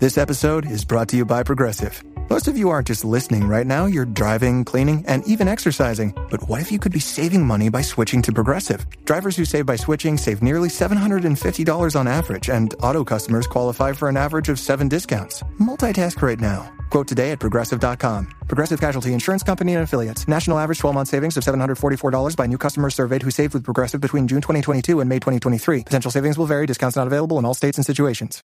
This episode is brought to you by Progressive. Most of you aren't just listening right now, you're driving, cleaning, and even exercising. But what if you could be saving money by switching to Progressive? Drivers who save by switching save nearly $750 on average, and auto customers qualify for an average of seven discounts. Multitask right now. Quote today at progressive.com. Progressive Casualty Insurance Company and affiliates. National average 12 month savings of $744 by new customers surveyed who saved with Progressive between June 2022 and May 2023. Potential savings will vary, discounts not available in all states and situations.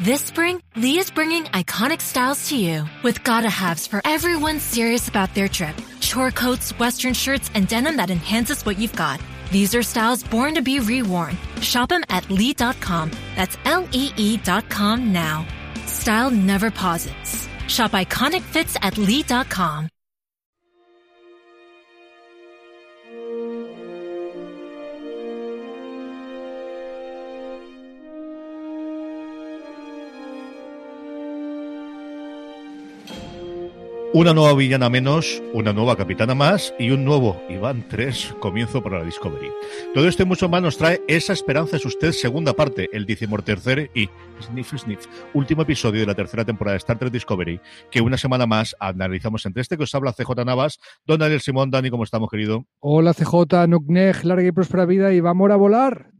This spring, Lee is bringing iconic styles to you with gotta haves for everyone serious about their trip. Chore coats, western shirts, and denim that enhances what you've got. These are styles born to be reworn. Shop them at Lee.com. That's L E E.com now. Style never pauses. Shop iconic fits at Lee.com. Una nueva villana menos, una nueva capitana más y un nuevo Iván 3 comienzo para la Discovery. Todo esto y mucho más nos trae Esa Esperanza es Usted, segunda parte, el decimotercer y Sniff Sniff, último episodio de la tercera temporada de Star Trek Discovery, que una semana más analizamos entre este que os habla CJ Navas, Don Daniel Simón, Dani, ¿cómo estamos, querido? Hola CJ, Nuknej, larga y próspera vida y vamos a volar.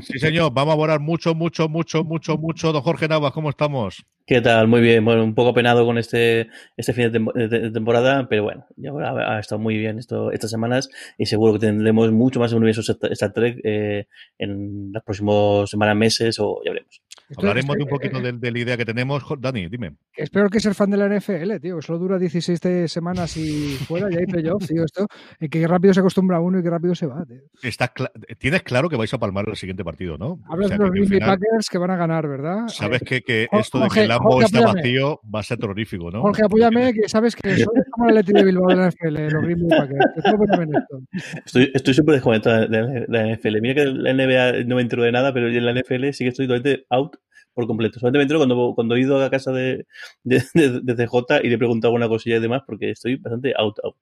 Sí, señor, vamos a volar mucho, mucho, mucho, mucho, mucho. Don Jorge Navas, ¿cómo estamos? ¿Qué tal? Muy bien. Bueno, un poco penado con este, este fin de, tem de temporada, pero bueno, ya ha, ha, estado muy bien esto, estas semanas y seguro que tendremos mucho más universo Star Trek eh, en las próximas semanas, meses o ya veremos. Hablaremos de un poquito de, de, la idea que tenemos. Dani, dime. Espero que ser fan de la NFL, tío, solo dura 16 semanas y fuera, y hay playoff, tío, esto. Y que rápido se acostumbra uno y que rápido se va, tío. Está cl Tienes claro que vais a palmar el siguiente partido, ¿no? Hablas o sea, de los Green Bay Packers que van a ganar, ¿verdad? Sabes que, que esto de que el Lambo está vacío va a ser terrorífico, ¿no? Jorge, apóyame, que sabes que soy como el Leti de Bilbao de la NFL, los Green Bay Packers. Estoy súper desconectado de la NFL. Mira que la NBA no me entero de nada, pero en la NFL sí que estoy totalmente out por completo. Solamente me entero cuando, cuando he ido a casa de, de, de, de CJ y le he preguntado alguna cosilla y demás, porque estoy bastante out, out.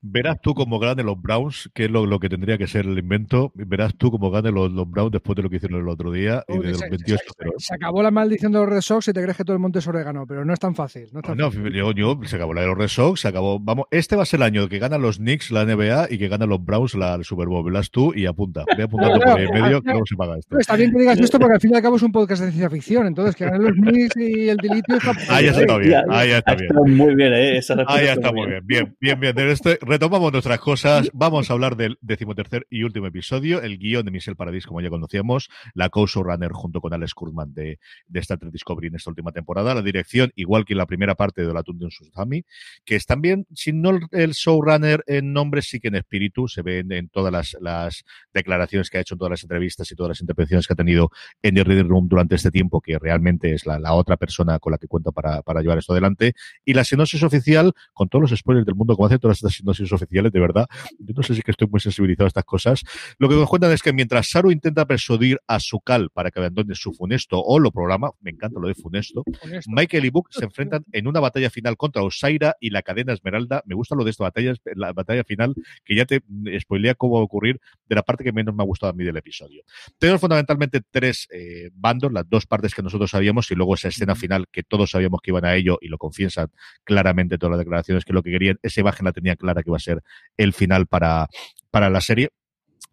Verás tú cómo ganen los Browns, que es lo, lo, que tendría que ser el invento. Verás tú cómo ganen los, los Browns después de lo que hicieron el otro día y de los 28 se, se, acabó la maldición de los Red Sox y te crees que todo el monte es orégano, pero no es tan fácil. No, es tan no fácil. Yo, yo, se acabó la de los Red Sox, se acabó. Vamos, este va a ser el año que ganan los Knicks la NBA y que ganan los Browns la el Super Bowl. Verás tú y apunta. Voy apuntando por ahí en medio, que luego se paga esto. Está bien que digas esto porque al fin y al cabo es un podcast de ciencia ficción. Entonces, que ganen los Knicks y el Dilitio. Ahí está bien, ahí está bien. Está muy bien, ¿eh? Esa ahí está muy bien. Bien, bien, bien. De esto, retomamos nuestras cosas. Vamos a hablar del decimotercer y último episodio, el guion de Michelle Paradis, como ya conocíamos, la co-showrunner junto con Alex Kurtzman de, de Star Trek Discovery en esta última temporada, la dirección, igual que en la primera parte de la Tundun Susami, que es también, si no el showrunner en nombre, sí que en espíritu, se ve en, todas las, declaraciones que ha hecho, en todas las entrevistas y todas las intervenciones que ha tenido en el Reading Room durante este tiempo, que realmente es la, otra persona con la que cuento para, llevar esto adelante. Y la sinopsis oficial, con todos los spoilers del mundo, como hacen todas estas sinopsis oficiales, de verdad, yo no sé si que estoy muy sensibilizado a estas cosas. Lo que nos cuentan es que mientras Saru intenta persuadir a Sukal para que abandone su funesto o lo programa, me encanta lo de funesto, funesto. Michael y Book se enfrentan en una batalla final contra Osaira y la cadena Esmeralda. Me gusta lo de esta batalla, la batalla final, que ya te spoilea cómo va a ocurrir de la parte que menos me ha gustado a mí del episodio. Tenemos fundamentalmente tres eh, bandos, las dos partes que nosotros sabíamos y luego esa escena final que todos sabíamos que iban a ello y lo confiesan claramente todas las declaraciones que lo que querían, esa imagen la tenía clara que iba a ser el final para, para la serie.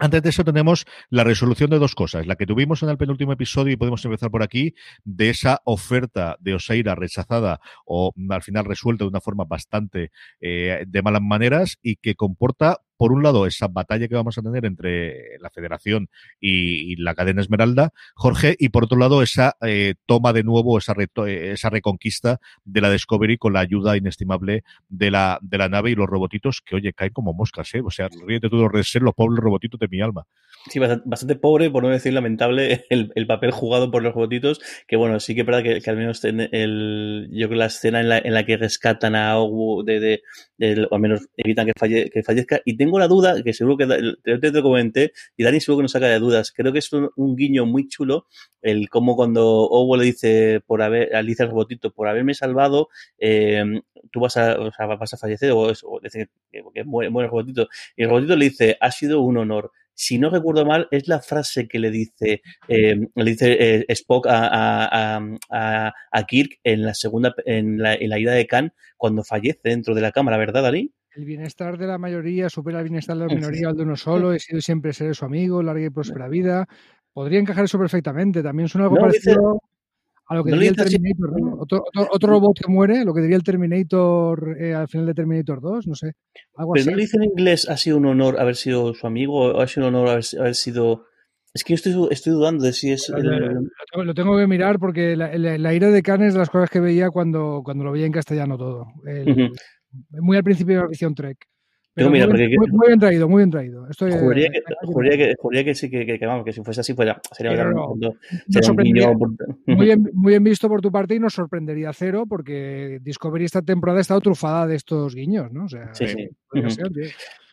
Antes de eso tenemos la resolución de dos cosas, la que tuvimos en el penúltimo episodio y podemos empezar por aquí, de esa oferta de Oseira rechazada o al final resuelta de una forma bastante eh, de malas maneras y que comporta por un lado, esa batalla que vamos a tener entre la Federación y, la cadena Esmeralda, Jorge, y por otro lado, esa eh, toma de nuevo, esa, reto, esa reconquista de la Discovery con la ayuda inestimable de la, de la nave y los robotitos que, oye, caen como moscas, ¿eh? O sea, ríete tú de redes, los pobres robotitos de mi alma. Sí, bastante, pobre, por no decir lamentable, el, el, papel jugado por los robotitos, que bueno, sí que es verdad que, al menos el, yo creo la escena en la, en la que rescatan a Ogu, de, de, o al menos evitan que, falle, que fallezca, y tengo la duda, que seguro que te, te, lo comenté, y Dani seguro que nos saca de dudas, creo que es un, guiño muy chulo, el cómo cuando Ogu le dice, por haber, le dice al robotito, por haberme salvado, eh, tú vas a, o sea, vas a fallecer, o, o decir que, muere, muere el robotito, y el robotito le dice, ha sido un honor si no recuerdo mal, es la frase que le dice, eh, le dice eh, Spock a, a, a, a, Kirk en la segunda, en la, en la ida de Khan, cuando fallece dentro de la cámara, ¿verdad, Dalí? El bienestar de la mayoría supera el bienestar de la minoría al de uno solo. He sido siempre ser su amigo, larga y próspera vida. Podría encajar eso perfectamente. También suena algo no, parecido. A lo que no diría el Terminator, ¿no? Otro, otro, otro, robot que muere, lo que diría el Terminator eh, al final de Terminator 2, no sé. Algo Pero así. no le dice en inglés, ha sido un honor haber sido su amigo, o ha sido un honor haber, haber sido. Es que yo estoy, estoy, dudando de si es. El... Lo, lo, tengo que mirar porque la, la, la ira de Khan es de las cosas que veía cuando, cuando lo veía en castellano todo. El, uh -huh. Muy al principio de la visión Trek. Pero mira, muy, porque, muy, muy, bien traído, muy bien traído. Estoy, juraría, que, juraría, que, juraría que sí, que, que, que, vamos, que si fuese así, pues sería, no, sería un guiño. muy, bien, muy bien visto por tu parte y nos sorprendería cero porque Discovery esta temporada ha estado trufada de estos guiños, ¿no? O sea, Sí, sí. ser.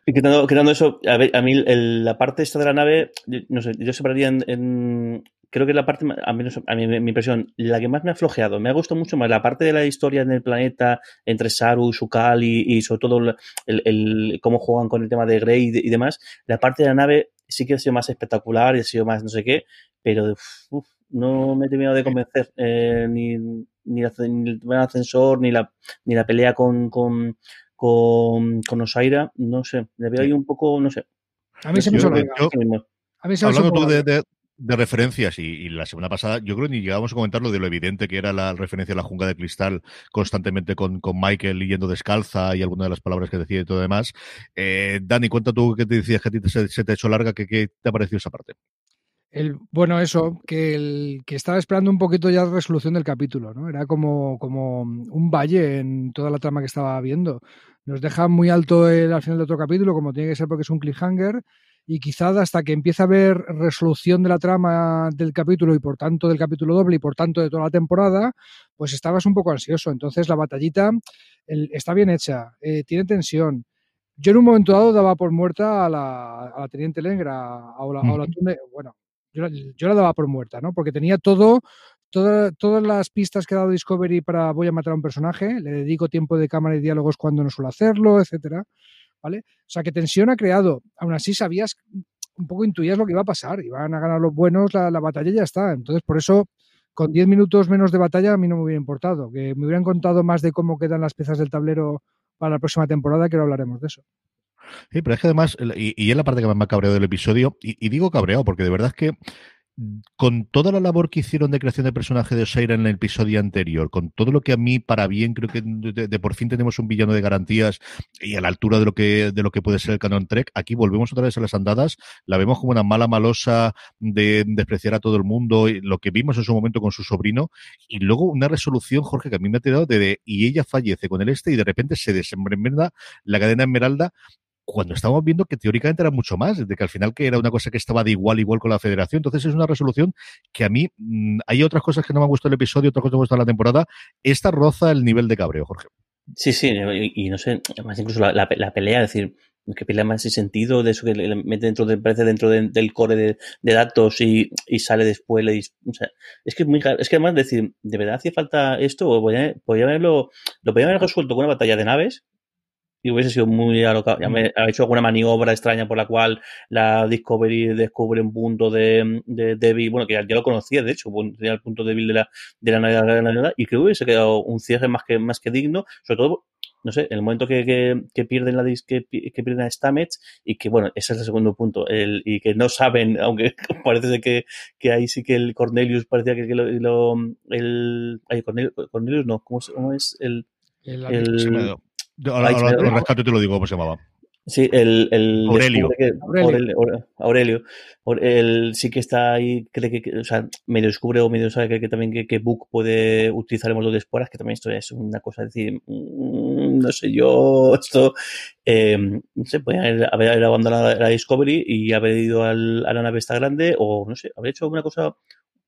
Y quitando, quitando eso, a, ver, a mí el- la parte esta de la nave, yo- no sé, yo separaría en, en- creo que la parte, a mí, no sé, a mí mi impresión, la que más me ha flojeado, me ha gustado mucho más la parte de la historia en el planeta entre Saru, Shukal y, y sobre todo el, el- el- cómo juegan con el tema de Grey y, de- y demás. La parte de la nave sí que ha sido más espectacular y ha sido más no sé qué, pero uf, no me he terminado de convencer eh, ni, ni, la- ni el tema del ascensor, ni la, ni la pelea con, con, con, con Osaira, no sé, le veo ahí un poco, no sé. A mí se me Yo- yo- A mí se Hablando tú de- de referencias y, y la semana pasada, yo creo que ni llegamos a comentar lo de lo evidente que era la referencia a la jungla de cristal constantemente con, con Michael yendo descalza y alguna de las palabras que decía y todo demás. Eh, Dani, cuenta tú que te decías que a ti se, se te ha hecho larga, que, ¿qué te ha parecido esa parte? El, bueno, eso, que, el, que estaba esperando un poquito ya la resolución del capítulo, ¿no? Era como, como un valle en toda la trama que estaba viendo. Nos deja muy alto el, al final de otro capítulo, como tiene que ser porque es un cliffhanger, y quizá hasta que empieza a haber resolución de la trama del capítulo y por tanto del capítulo doble y por tanto de toda la temporada, pues estabas un poco ansioso. Entonces la batallita el, está bien hecha, eh, tiene tensión. Yo en un momento dado daba por muerta a la, a la teniente Lengra, a Ola, a Tunde, bueno, yo, la- yo la daba por muerta, ¿no? Porque tenía todo, toda- todas las pistas que ha dado Discovery para voy a matar a un personaje, le dedico tiempo de cámara y diálogos cuando no suelo hacerlo, etcétera, ¿vale? O sea, que tensión ha creado. Aún así sabías, un poco intuías lo que iba a pasar, iban a ganar los buenos, la, la batalla ya está. Entonces, por eso, con 10 minutos menos de batalla a mí no me hubiera importado, que me hubieran contado más de cómo quedan las piezas del tablero para la próxima temporada, que ahora hablaremos de eso. Sí, pero es que además, y, es la parte que más me ha cabreado del episodio, y, y digo cabreado porque de verdad es que con toda la labor que hicieron de creación de personaje de Osaira en el episodio anterior, con todo lo que a mí para bien creo que de, por fin tenemos un villano de garantías y a la altura de lo que de lo que puede ser el canon Trek, aquí volvemos otra vez a las andadas, la vemos como una mala malosa de despreciar a todo el mundo, lo que vimos en su momento con su sobrino, y luego una resolución, Jorge, que a mí me ha tirado de, de- y ella fallece con el este y de repente se desenmenda la cadena Esmeralda cuando estamos viendo que teóricamente era mucho más, de que al final que era una cosa que estaba de igual igual con la federación. Entonces es una resolución que a mí mm, hay otras cosas que no me han gustado el episodio, otras cosas que me han gustado la temporada. Esta roza el nivel de cabreo, Jorge. Sí, sí, y, no sé, además incluso la, pelea, decir, que pelea más sin sentido, de eso que le mete dentro de, parece dentro de- del core de, datos y, sale después, o sea, es que es muy, es que además decir, ¿de verdad hacía falta esto? O podía haberlo, lo podía haber resuelto con una batalla de naves y hubiese sido muy alocado. Ya me ha hecho alguna maniobra extraña por la cual la Discovery descubre un punto de, de débil, bueno, que ya, ya lo conocía, de hecho, tenía el punto débil de la, de la nave de la nave, y creo que hubiese quedado un cierre más que, más que digno, sobre todo no sé, en el momento que, que, que pierden la que, que pierden a Stamets y que bueno, ese es el segundo punto, el, y que no saben, aunque parece que, que ahí sí que el Cornelius parecía que, lo, lo- el ay, Cornelius, Cornelius no, ¿cómo, se- cómo es el, El- el Ahora, ahora se lo rescato y te lo digo cómo se llamaba. Sí, el, el Aurelio. que- Aurelio. Aurelio. Aurelio. Aure- Él sí que está ahí, cree que, o sea, medio descubre o medio sabe que, que también que, que Book puede utilizar el molde de esporas, que también esto es una cosa, es decir, mm, no sé yo, esto, eh, no sé, puede haber, haber abandonado la Discovery y haber ido al, a la nave esta grande, o no sé, haber hecho alguna cosa,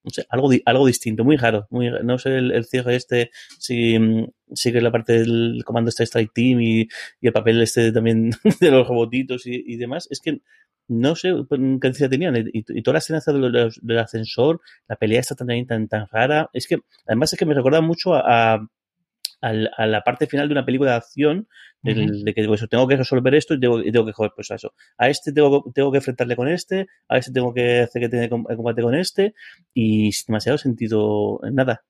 no sé, algo, algo distinto, muy raro, no sé, el, cierre este, si mm, sigue la parte del comando este Strike Team y, y el papel este también de los robotitos y, demás, es que no sé pues, qué necesidad tenían. Y, y toda la escena esta de los- del ascensor, la pelea está también tan, tan rara. Es que, además, es que me recuerda mucho a, al- a la parte final de una película de acción, del- de que pues, tengo que resolver esto y tengo, y tengo que joder, pues a eso. A este tengo, que- tengo que enfrentarle con este, a este tengo que hacer que tenga com- combate con este, y sin demasiado sentido en nada.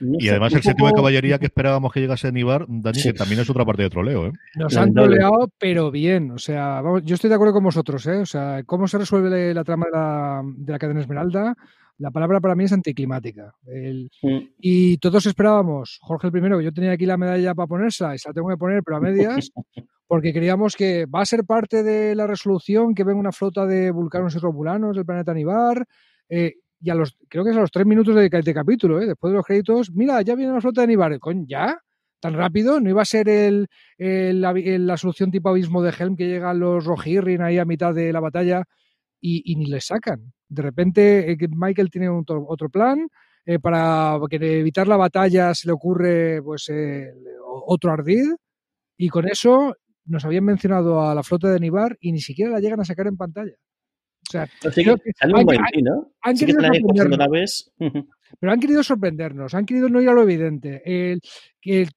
No Y sé, además el séptimo de poco- caballería que esperábamos que llegase a Nibar, Dani, Sí. que también es otra parte de troleo, ¿eh? Nos No, han troleado, pero bien. O sea, vamos, yo estoy de acuerdo con vosotros, ¿eh? O sea, cómo se resuelve la trama de la, de la cadena Esmeralda, la palabra para mí es anticlimática. El- Mm, y todos esperábamos, Jorge el primero, que yo tenía aquí la medalla para ponérsela y se la tengo que poner, pero a medias, porque creíamos que va a ser parte de la resolución que venga una flota de vulcanos y romulanos del planeta Nibar. eh, y a los, creo que es a los tres minutos de, de capítulo, ¿eh? después de los créditos, mira, ya viene la flota de Nibar. Coño, ¿ya? ¿Tan rápido? ¿No iba a ser el, el- la, el- la solución tipo abismo de Helm que llegan los Rohirrim ahí a mitad de la batalla y, y ni les sacan? De repente eh, Michael tiene otro, otro plan, eh, para que evitar la batalla se le ocurre pues eh, otro ardid y con eso nos habían mencionado a la flota de Nibar y ni siquiera la llegan a sacar en pantalla. O sea, Así creo que que sale han- un buen han- sí, ¿no? han Sí que querido sorprendernos. pero han querido sorprendernos, han querido no ir a lo evidente. El-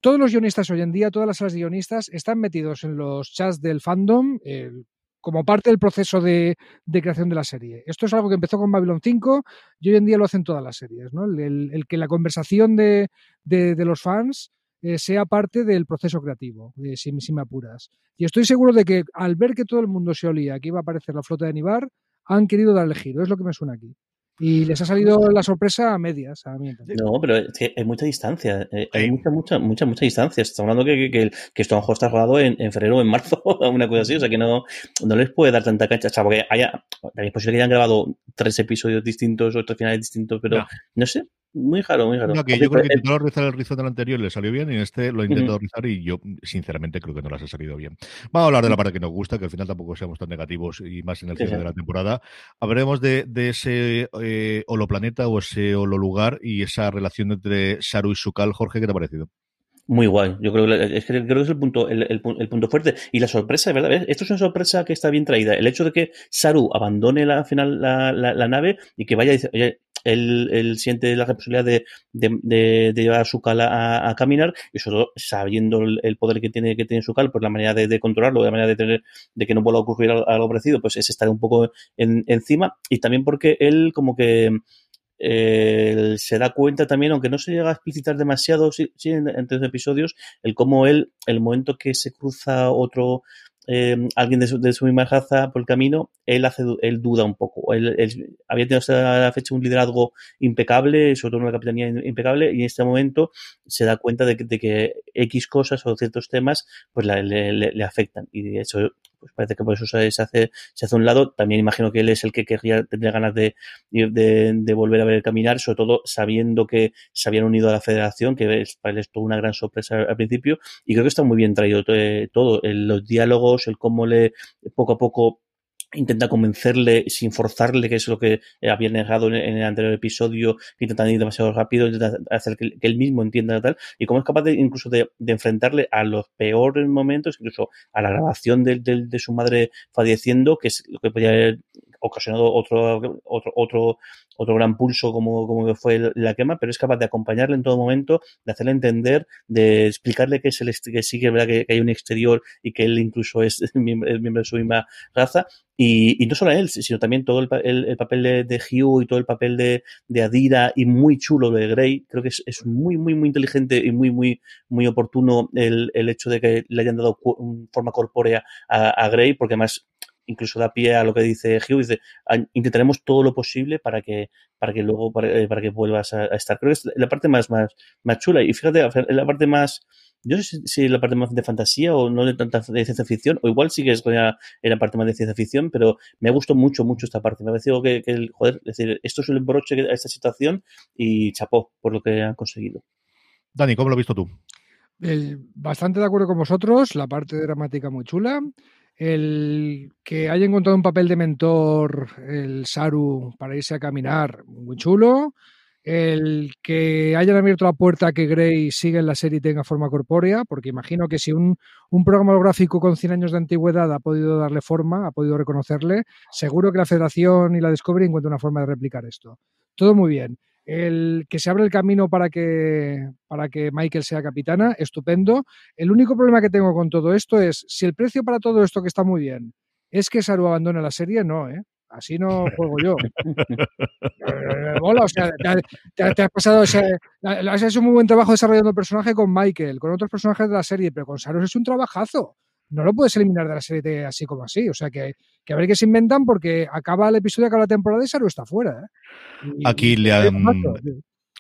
todos los guionistas hoy en día, todas las salas de guionistas, están metidos en los chats del fandom el- como parte del proceso de, creación de la serie. Esto es algo que empezó con Babylon 5 y hoy en día lo hacen todas las series. ¿no? El, que la conversación de, de- de los fans eh, sea parte del proceso creativo, eh, si, si me apuras. Y estoy seguro de que al ver que todo el mundo se olía que iba a aparecer la flota de Nibar, han querido darle giro, es lo que me suena aquí. Y les ha salido la sorpresa a medias, a mí. No, pero es que hay mucha distancia. eh, Hay mucha, mucha, mucha, mucha distancia. Estamos hablando que, que, que, que esto a lo mejor está rodado en, en febrero o en marzo, una cosa así. O sea que no, no les puede dar tanta cancha. O sea, porque haya, también es posible que hayan grabado tres episodios distintos o tres finales distintos, pero No. no, sé. Muy raro, muy raro. No, que yo creo que intentó rizar el rizón del anterior y le salió bien, y en este lo he intentado rizar y yo, sinceramente, creo que no las ha salido bien. Vamos a hablar de la parte que nos gusta, que al final tampoco seamos tan negativos y más en el cierre sí. de la temporada. Hablaremos de, de ese eh, holoplaneta o ese hololugar y esa relación entre Saru y Sukal. Jorge, ¿qué te ha parecido? Muy guay. Yo creo que, es que creo que es el punto, el, el pu- el punto fuerte. Y la sorpresa, ¿verdad? ¿Ves? Esto es una sorpresa que está bien traída. El hecho de que Saru abandone la, al final la, la, la nave y que vaya y dice, oye, él, él siente la responsabilidad de, llevar a su cal a, caminar y sobre todo sabiendo el, poder que tiene que tiene su cal, pues la manera de, controlarlo, la manera de tener, de que no vuelva a ocurrir algo, parecido, pues es estar un poco en- encima. Y también porque él como que eh, se da cuenta también, aunque no se llega a explicitar demasiado sí, en- entre los episodios, el cómo él, el momento que se cruza otro, eh, alguien de su, de su misma raza por el camino, él hace, él duda un poco. Él, había tenido hasta la fecha un liderazgo impecable, sobre todo una capitanía impecable, y en este momento se da cuenta de que, de que X cosas o ciertos temas pues le, le- le afectan. Y de hecho, pues parece que por eso se, hace, se hace un lado. También imagino que él es el que querría, tendría ganas de, de, de volver a ver el caminar, sobre todo sabiendo que se habían unido a la federación, que es, para él es toda una gran sorpresa al principio, y creo que está muy bien traído eh, todo, los diálogos, el cómo le poco a poco intenta convencerle sin forzarle, que es lo que eh, había negado en, el anterior episodio, que ir demasiado rápido, intenta hacer que, él mismo entienda tal, y cómo es capaz de incluso de, enfrentarle a los peores momentos, incluso a la grabación de, su madre falleciendo, que es lo que podía haber ocasionado otro, otro, otro, otro gran pulso como, como fue la quema, pero es capaz de acompañarle en todo momento, de hacerle entender, de explicarle que es el que sí que verdad que, hay un exterior y que él incluso es es miembro de su misma raza. Y, y no solo él, sino también todo el, el- el papel de, Hugh y todo el papel de, de Adira y muy chulo de Grey. Creo que es, es muy, muy, muy inteligente y muy, muy, muy oportuno el, el hecho de que le hayan dado forma corpórea a, a Grey, porque además incluso da pie a lo que dice Hugh, dice, "Ah, intentaremos todo lo posible para que, para que luego, para, eh, para que vuelvas a, a estar. Creo que es la parte más, más, más chula. Y fíjate, la parte más, yo no sé si la parte más de fantasía o no de tanta de ciencia ficción, o igual sí que es la, la parte más de ciencia ficción, pero me ha gustado mucho, mucho esta parte. Me ha parecido que, que joder, es decir, esto es el broche a esta situación y chapó por lo que han conseguido. Dani, ¿cómo lo has visto tú? El, bastante de acuerdo con vosotros, la parte dramática muy chula. El que haya encontrado un papel de mentor, el Saru, para irse a caminar, muy chulo. El que hayan abierto la puerta a que Grey siga en la serie y tenga forma corpórea, porque imagino que si un, un programa holográfico con 100 años de antigüedad ha podido darle forma, ha podido reconocerle, seguro que la Federación y la Discovery encuentran una forma de replicar esto. Todo muy bien. El que se abre el camino para que, para que Michael sea capitana, estupendo. El único problema que tengo con todo esto es, si el precio para todo esto que está muy bien es que Saru abandone la serie, no, ¿eh? Así no juego yo. Hola, o sea, te, has pasado, has hecho un muy buen trabajo desarrollando el personaje con Michael, con otros personajes de la serie, pero con Saru es un trabajazo. No lo puedes eliminar de la serie así como así. O sea, que, que a ver qué se inventan porque acaba el episodio, acaba la temporada y Saru está fuera. ¿eh? Aquí le han,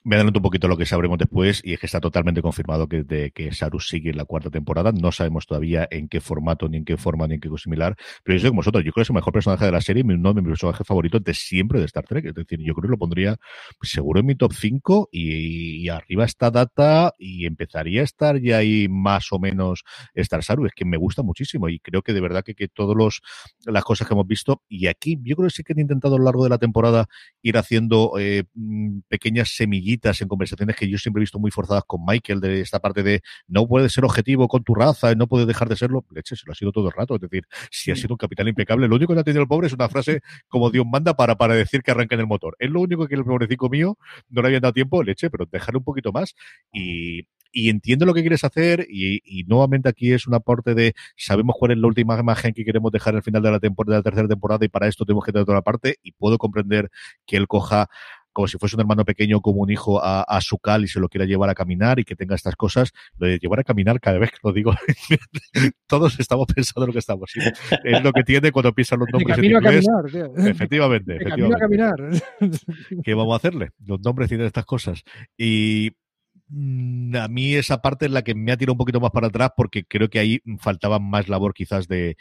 me adelanto un poquito lo que sabremos después y es que está totalmente confirmado que, de, que Saru sigue en la cuarta temporada. No sabemos todavía en qué formato, ni en qué forma, ni en qué similar. Pero yo soy como vosotros. Yo creo que es el mejor personaje de la serie, uno de mis personajes favoritos de siempre de Star Trek. Es decir, yo creo que lo pondría pues, seguro en mi top 5 y, arriba está Data y empezaría a estar ya ahí más o menos Star Saru. Es que me gusta muchísimo y creo que de verdad que, que todas las cosas que hemos visto y aquí yo creo que sí que han intentado a lo largo de la temporada ir haciendo eh, mm, pequeñas semillitas en conversaciones que yo siempre he visto muy forzadas con Michael, de esta parte de no puedes ser objetivo con tu raza, no puedes dejar de serlo. Leche, se lo ha sido todo el rato. Es decir, si ha sido un capitán impecable, lo único que ha tenido el pobre es una frase como Dios manda para, para decir que arranca en el motor. Es lo único que el pobrecito mío no le habían dado tiempo, leche, pero dejarle un poquito más y, y entiendo lo que quieres hacer y, y, nuevamente aquí es un aporte de sabemos cuál es la última imagen que queremos dejar al final de la temporada de la tercera temporada y para esto tenemos que tener toda la parte y puedo comprender que él coja como si fuese un hermano pequeño, como un hijo a, a su cal y se lo quiera llevar a caminar y que tenga estas cosas, lo de llevar a caminar cada vez que lo digo, todos estamos pensando en lo que estamos. ¿sí? Es lo que tiene cuando piensan los nombres en inglés. A caminar, tío. Efectivamente, a caminar. ¿Qué vamos a hacerle? Los nombres tienen estas cosas. Y a mí esa parte es la que me ha tirado un poquito más para atrás porque creo que ahí faltaba más labor quizás de,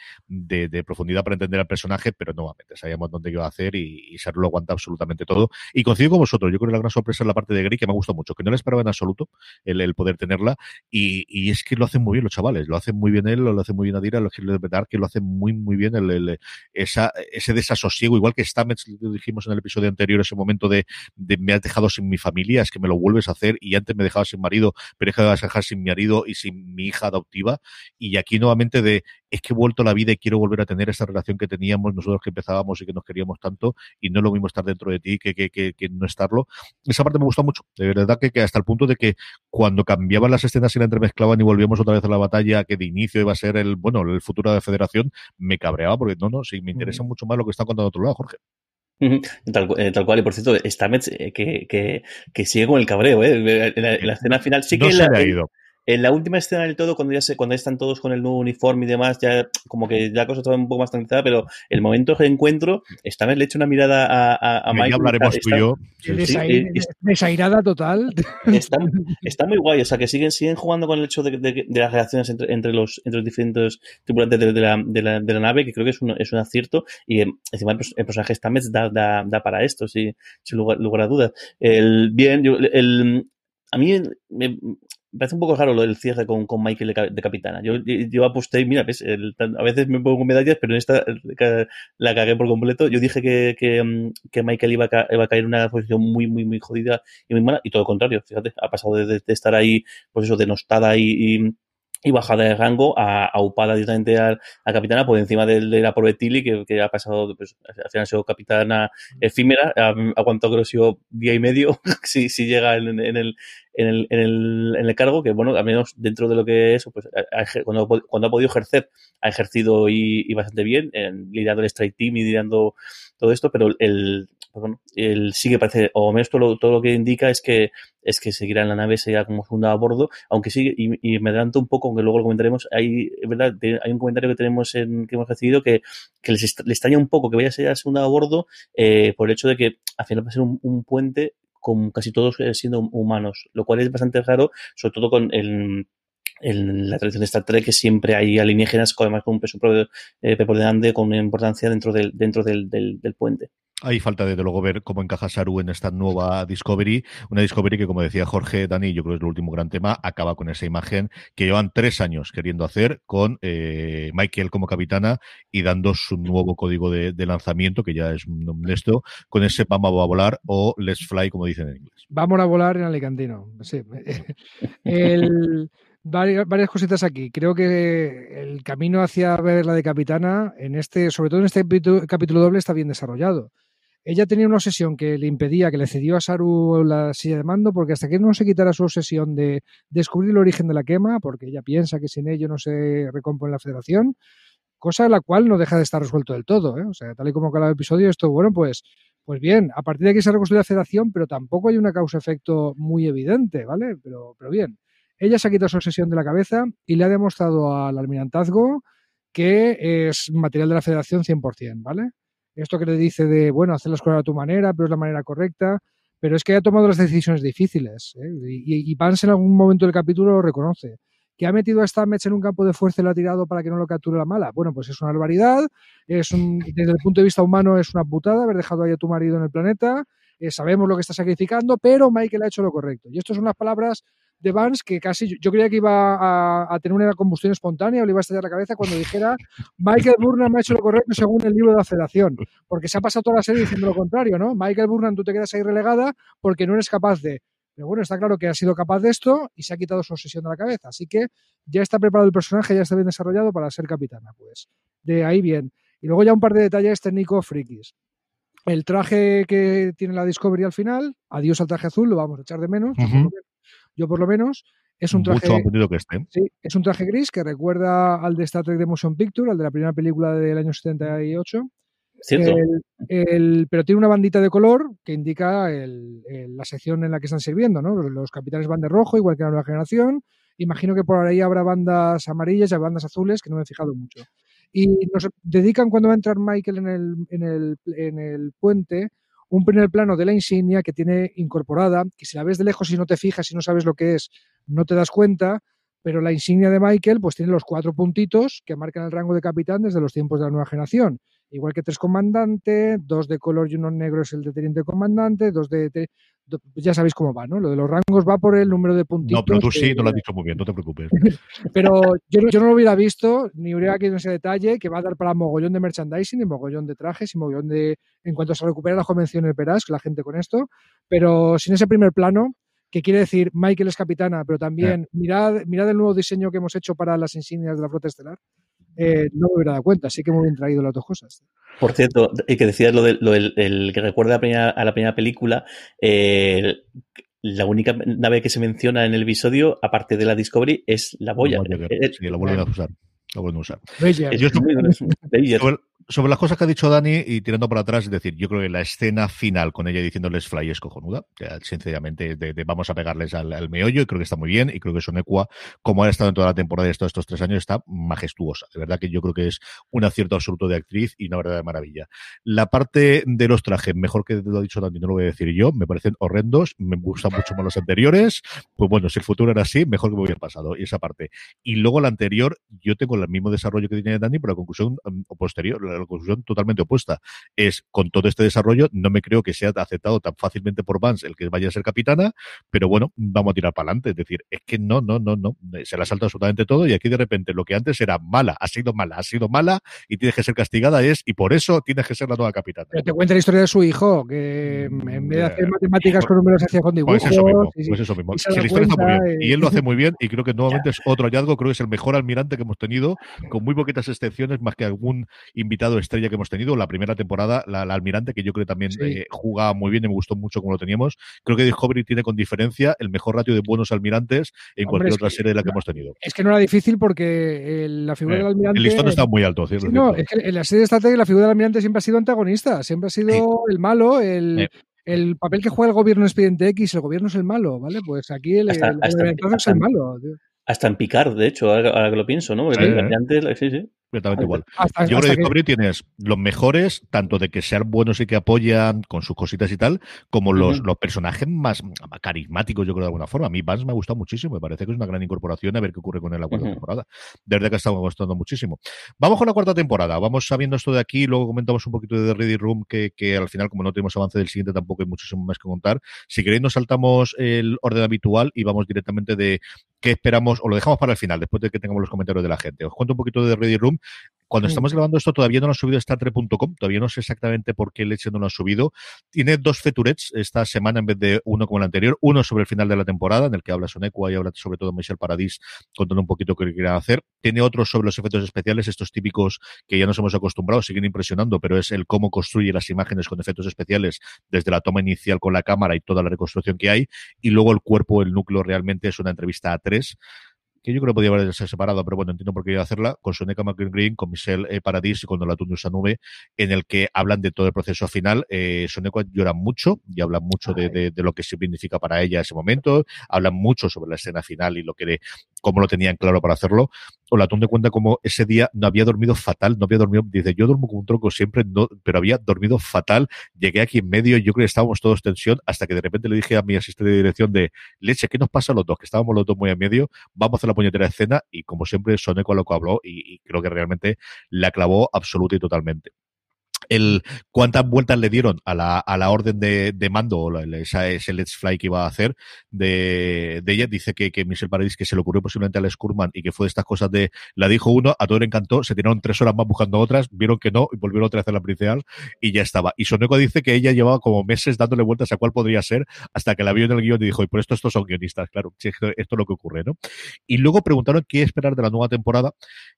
profundidad para entender al personaje, pero nuevamente sabíamos dónde iba a hacer y, y Sarlo lo aguanta absolutamente todo. Y coincido con vosotros, yo creo que la gran sorpresa es la parte de Grey que me gusta mucho, que no le esperaba en absoluto el, poder tenerla y, es que lo hacen muy bien los chavales, lo hacen muy bien él, lo hacen muy bien Adira, lo verdad que lo hacen muy muy bien ese desasosiego, igual que Stamets, lo dijimos en el episodio anterior, ese momento de, me has dejado sin mi familia, es que me lo vuelves a hacer y antes me sin marido, pero es que vas a dejar sin mi marido y sin mi hija adoptiva. Y aquí nuevamente de, es que he vuelto a la vida y quiero volver a tener esa relación que teníamos nosotros que empezábamos y que nos queríamos tanto y no es lo mismo estar dentro de ti que, que, que, que no estarlo. Esa parte me gusta mucho, de verdad que, que, hasta el punto de que cuando cambiaban las escenas y la entremezclaban y volvíamos otra vez a la batalla que de inicio iba a ser el, bueno, el futuro de la federación, me cabreaba porque no, no, sí, me interesa mucho más lo que está contando otro lado, Jorge. Tal, eh, tal, cual, y por cierto, Stamets eh, que, que, que, sigue con el cabreo, ¿eh? En la, en la escena final sí que no en, la, la, ha ido. En la última escena del todo, cuando ya se, cuando ya están todos con el nuevo uniforme y demás, ya como que la cosa está un poco más tranquilizada, pero el momento de encuentro, Stamets le echa una mirada a, a, a Mike. Ya hablaremos está, tú y yo. Sí, desair, sí, desairada total. Está, está, muy guay, o sea, que siguen, siguen jugando con el hecho de, de, de las relaciones entre, entre, los, entre los diferentes tripulantes de, de, la, de, la, de la nave, que creo que es un, es un acierto, y encima el, el personaje Stamets da, da, da, para esto, sí, sin lugar, lugar a dudas. El, bien, yo, el, a mí me, parece un poco raro lo del cierre con, con Michael de, de, capitana. Yo, yo aposté, mira, ves, el, a veces me pongo medallas, pero en esta la cagué por completo. Yo dije que, que, que Michael iba a, caer en una posición muy, muy, muy jodida y muy mala, y todo lo contrario, fíjate, ha pasado de, estar ahí, pues eso, denostada y y bajada de rango a, a upada directamente a, a, capitana por encima de, de la pobre Tilly que, que, ha pasado, pues, al final ha sido capitana efímera, ha aguantado creo que ha sido día y medio si, si llega en, en, el, en, el, en, el, en el cargo, que bueno, al menos dentro de lo que es, pues ha, cuando, cuando ha podido ejercer, ha ejercido y, y bastante bien, en, liderando el strike team y liderando todo esto, pero el, bueno, el sí que parece, o menos todo lo, todo lo que indica es que es que seguirá en la nave, seguirá como segunda a bordo, aunque sí, y, me adelanto un poco, aunque luego lo comentaremos, hay, ¿verdad? hay un comentario que tenemos en, que hemos recibido que, que les est le extraña un poco que vaya a ser segunda a bordo eh, por el hecho de que al final va a ser un, puente con casi todos siendo humanos, lo cual es bastante raro, sobre todo con el en la tradición de Star Trek que siempre hay alienígenas, además con un peso eh, preponderante, con una importancia dentro del, dentro del, del, del puente. Hay falta desde luego ver cómo encaja Saru en esta nueva Discovery, una Discovery que como decía Jorge, Dani, yo creo que es el último gran tema, acaba con esa imagen que llevan tres años queriendo hacer con eh, Michael como capitana y dando su nuevo código de, lanzamiento, que ya es esto, con ese vamos a volar o let's fly, como dicen en inglés. Vamos a volar en Alicantino, sí. Varias, cositas aquí. Creo que el camino hacia ver la de capitana, en este, sobre todo en este capítulo doble, está bien desarrollado. Ella tenía una obsesión que le impedía, que le cedió a Saru la silla de mando, porque hasta que no se quitara su obsesión de descubrir el origen de la quema, porque ella piensa que sin ello no se recompone la federación, cosa la cual no deja de estar resuelto del todo. ¿eh? O sea, tal y como acaba el episodio, esto, bueno, pues, pues bien, a partir de aquí se ha reconstruido la federación, pero tampoco hay una causa-efecto muy evidente, ¿vale? Pero, pero bien. Ella se ha quitado su obsesión de la cabeza y le ha demostrado al almirantazgo que es material de la federación 100%, ¿vale? Esto que le dice de, bueno, hacer las cosas a tu manera, pero es la manera correcta. Pero es que ha tomado las decisiones difíciles. ¿eh? Y, y Vance en algún momento del capítulo lo reconoce. ¿Que ha metido a Stamets en un campo de fuerza y lo ha tirado para que no lo capture la mala? Bueno, pues es una barbaridad. Es un, desde el punto de vista humano es una putada haber dejado ahí a tu marido en el planeta. Eh, sabemos lo que está sacrificando, pero Michael ha hecho lo correcto. Y esto son unas palabras de Vance que casi yo creía que iba a, a, tener una combustión espontánea o le iba a estallar la cabeza cuando dijera Michael Burnham ha hecho lo correcto según el libro de la federación, porque se ha pasado toda la serie diciendo lo contrario, ¿no? Michael Burnham, tú te quedas ahí relegada porque no eres capaz de. Pero bueno, está claro que ha sido capaz de esto y se ha quitado su obsesión de la cabeza, así que ya está preparado el personaje, ya está bien desarrollado para ser capitana, pues. De ahí bien. Y luego ya un par de detalles técnicos frikis. El traje que tiene la Discovery al final, adiós al traje azul, lo vamos a echar de menos. Uh -huh yo por lo menos, es un traje. Mucho que esté. Sí, es un traje gris que recuerda al de Star Trek de Motion Picture, al de la primera película del año 78. Cierto. El, el, pero tiene una bandita de color que indica el, la sección en la que están sirviendo, ¿no? Los, los, capitanes van de rojo, igual que la nueva generación. Imagino que por ahí habrá bandas amarillas y bandas azules, que no me he fijado mucho. Y nos dedican cuando va a entrar Michael en el, en el, en el puente un primer plano de la insignia que tiene incorporada, que si la ves de lejos y no te fijas y no sabes lo que es, no te das cuenta, pero la insignia de Michael pues tiene los cuatro puntitos que marcan el rango de capitán desde los tiempos de la nueva generación. Igual que tres comandantes, dos de color y uno negro es el de teniente comandante, dos de... Ya sabéis cómo va, ¿no? Lo de los rangos va por el número de puntitos. No, pero tú sí, no lo has dicho muy bien, no te preocupes. pero yo, yo, no lo hubiera visto, ni hubiera querido ese detalle, que va a dar para mogollón de merchandising, y mogollón de trajes, y mogollón de... En cuanto se recupere la convención el Peras, la gente con esto, pero sin ese primer plano, que quiere decir Michael es capitana, pero también eh. mirad, mirad el nuevo diseño que hemos hecho para las insignias de la flota estelar. Eh, no me hubiera dado cuenta, así que muy bien traído las dos cosas. Por cierto, y que decías lo, de, lo del el que recuerda a la primera, a la primera película, eh, la única nave que se menciona en el episodio, aparte de la Discovery, es la boya. Sí, la vuelven a usar. Lo vuelven a usar. Yo sobre, sobre, las cosas que ha dicho Dani y tirando para atrás, es decir, yo creo que la escena final con ella diciéndoles fly es cojonuda. Ya, de, de, vamos a pegarles al, al, meollo y creo que está muy bien. Y creo que Sonecua, como ha estado en toda la temporada de estos, estos tres años, está majestuosa. De verdad que yo creo que es un acierto absoluto de actriz y una verdadera maravilla. La parte de los trajes, mejor que lo ha dicho Dani, no lo voy a decir yo, me parecen horrendos, me gustan mucho más los anteriores. Pues bueno, si el futuro era así, mejor que me hubiera pasado. Y esa parte. Y luego la anterior, yo tengo el mismo desarrollo que tiene Dani, pero la conclusión um, posterior, la conclusión totalmente opuesta. Es, con todo este desarrollo, no me creo que sea aceptado tan fácilmente por Vance el que vaya a ser capitana, pero bueno, vamos a tirar para adelante. Es decir, es que no, no, no, no, se la salta absolutamente todo y aquí de repente lo que antes era mala, ha sido mala, ha sido mala y tienes que ser castigada es, y por eso tienes que ser la nueva capitana. Pero te cuenta la historia de su hijo, que en vez de hacer matemáticas con números hacía con dibujos. Pues eso mismo, pues eso mismo. Si la historia está muy bien. Y él lo hace muy bien y creo que nuevamente es otro hallazgo, creo que es el mejor almirante que hemos tenido, con muy poquitas excepciones, más que algún invitado estrella que hemos tenido. La primera temporada, la, la almirante, que yo creo que también sí. eh, jugaba muy bien y me gustó mucho como lo teníamos. Creo que Discovery tiene con diferencia el mejor ratio de buenos almirantes en Hombre, cualquier otra serie de la que hemos tenido. Es que no era difícil porque el, la figura eh, del almirante. El listón está muy alto, ¿cierto? Sí, no, es que en la serie de Star Trek la figura del almirante siempre ha sido antagonista, siempre ha sido sí. el malo, el. Sí el papel que juega el gobierno es Expediente X, el gobierno es el malo, ¿vale? Pues aquí el, hasta, el, hasta, el hasta, es el malo. Tío. Hasta en Picard, de hecho, ahora, ahora, que lo pienso, ¿no? Sí, antes, sí, sí. Completamente igual. Yo creo que Discovery tienes los mejores, tanto de que sean buenos y que apoyan con sus cositas y tal, como los, los personajes más, carismáticos, yo creo de alguna forma. A mí Vance me ha gustado muchísimo, me parece que es una gran incorporación a ver qué ocurre con él la cuarta temporada. Desde que ha estado gustando muchísimo. Vamos con la cuarta temporada, vamos sabiendo esto de aquí, luego comentamos un poquito de The Ready Room, que, que al final, como no tenemos avance del siguiente, tampoco hay muchísimo más que contar. Si queréis, nos saltamos el orden habitual y vamos directamente de qué esperamos, o lo dejamos para el final, después de que tengamos los comentarios de la gente. Os cuento un poquito de Ready Room. Cuando estamos grabando esto todavía no lo ha subido StarTrek.com, todavía no sé exactamente por qué leche no lo ha subido. Tiene dos feturets esta semana en vez de uno como el anterior. Uno sobre el final de la temporada, en el que habla Sonequa y habla sobre todo Michel Paradis, contando un poquito qué quieren hacer. Tiene otro sobre los efectos especiales, estos típicos que ya nos hemos acostumbrado, siguen impresionando, pero es el cómo construye las imágenes con efectos especiales desde la toma inicial con la cámara y toda la reconstrucción que hay. Y luego el cuerpo, el núcleo realmente es una entrevista a tres que yo creo que podía haberse separado, pero bueno, entiendo por qué iba a hacerla, con Soneca McGreen, con Michelle eh, Paradis y con la Usa Nube, en el que hablan de todo el proceso final. Eh, Soneca llora mucho y habla mucho de, de, de, lo que significa para ella ese momento, hablan mucho sobre la escena final y lo que de, cómo lo tenían claro para hacerlo. Olatón de cuenta como ese día no había dormido fatal, no había dormido, dice, yo duermo como un tronco siempre, no, pero había dormido fatal. Llegué aquí en medio, yo creo que estábamos todos tensión, hasta que de repente le dije a mi asistente de dirección de, leche, ¿qué nos pasa a los dos? Que estábamos los dos muy en medio, vamos a hacer la puñetera escena, y como siempre, Soneco a lo que habló, y creo que realmente la clavó absoluta y totalmente el cuántas vueltas le dieron a la, a la orden de, mando o esa, ese Let's Fly que iba a hacer de, de ella. Dice que, que Michelle Paradis que se le ocurrió posiblemente a Les Kurman y que fue de estas cosas de la dijo uno, a todo le encantó, se tiraron tres horas más buscando otras, vieron que no y volvieron otra vez a la principal y ya estaba. Y Soneco dice que ella llevaba como meses dándole vueltas a cuál podría ser hasta que la vio en el guion y dijo, y por esto estos son guionistas, claro, esto, esto es lo que ocurre, ¿no? Y luego preguntaron qué esperar de la nueva temporada.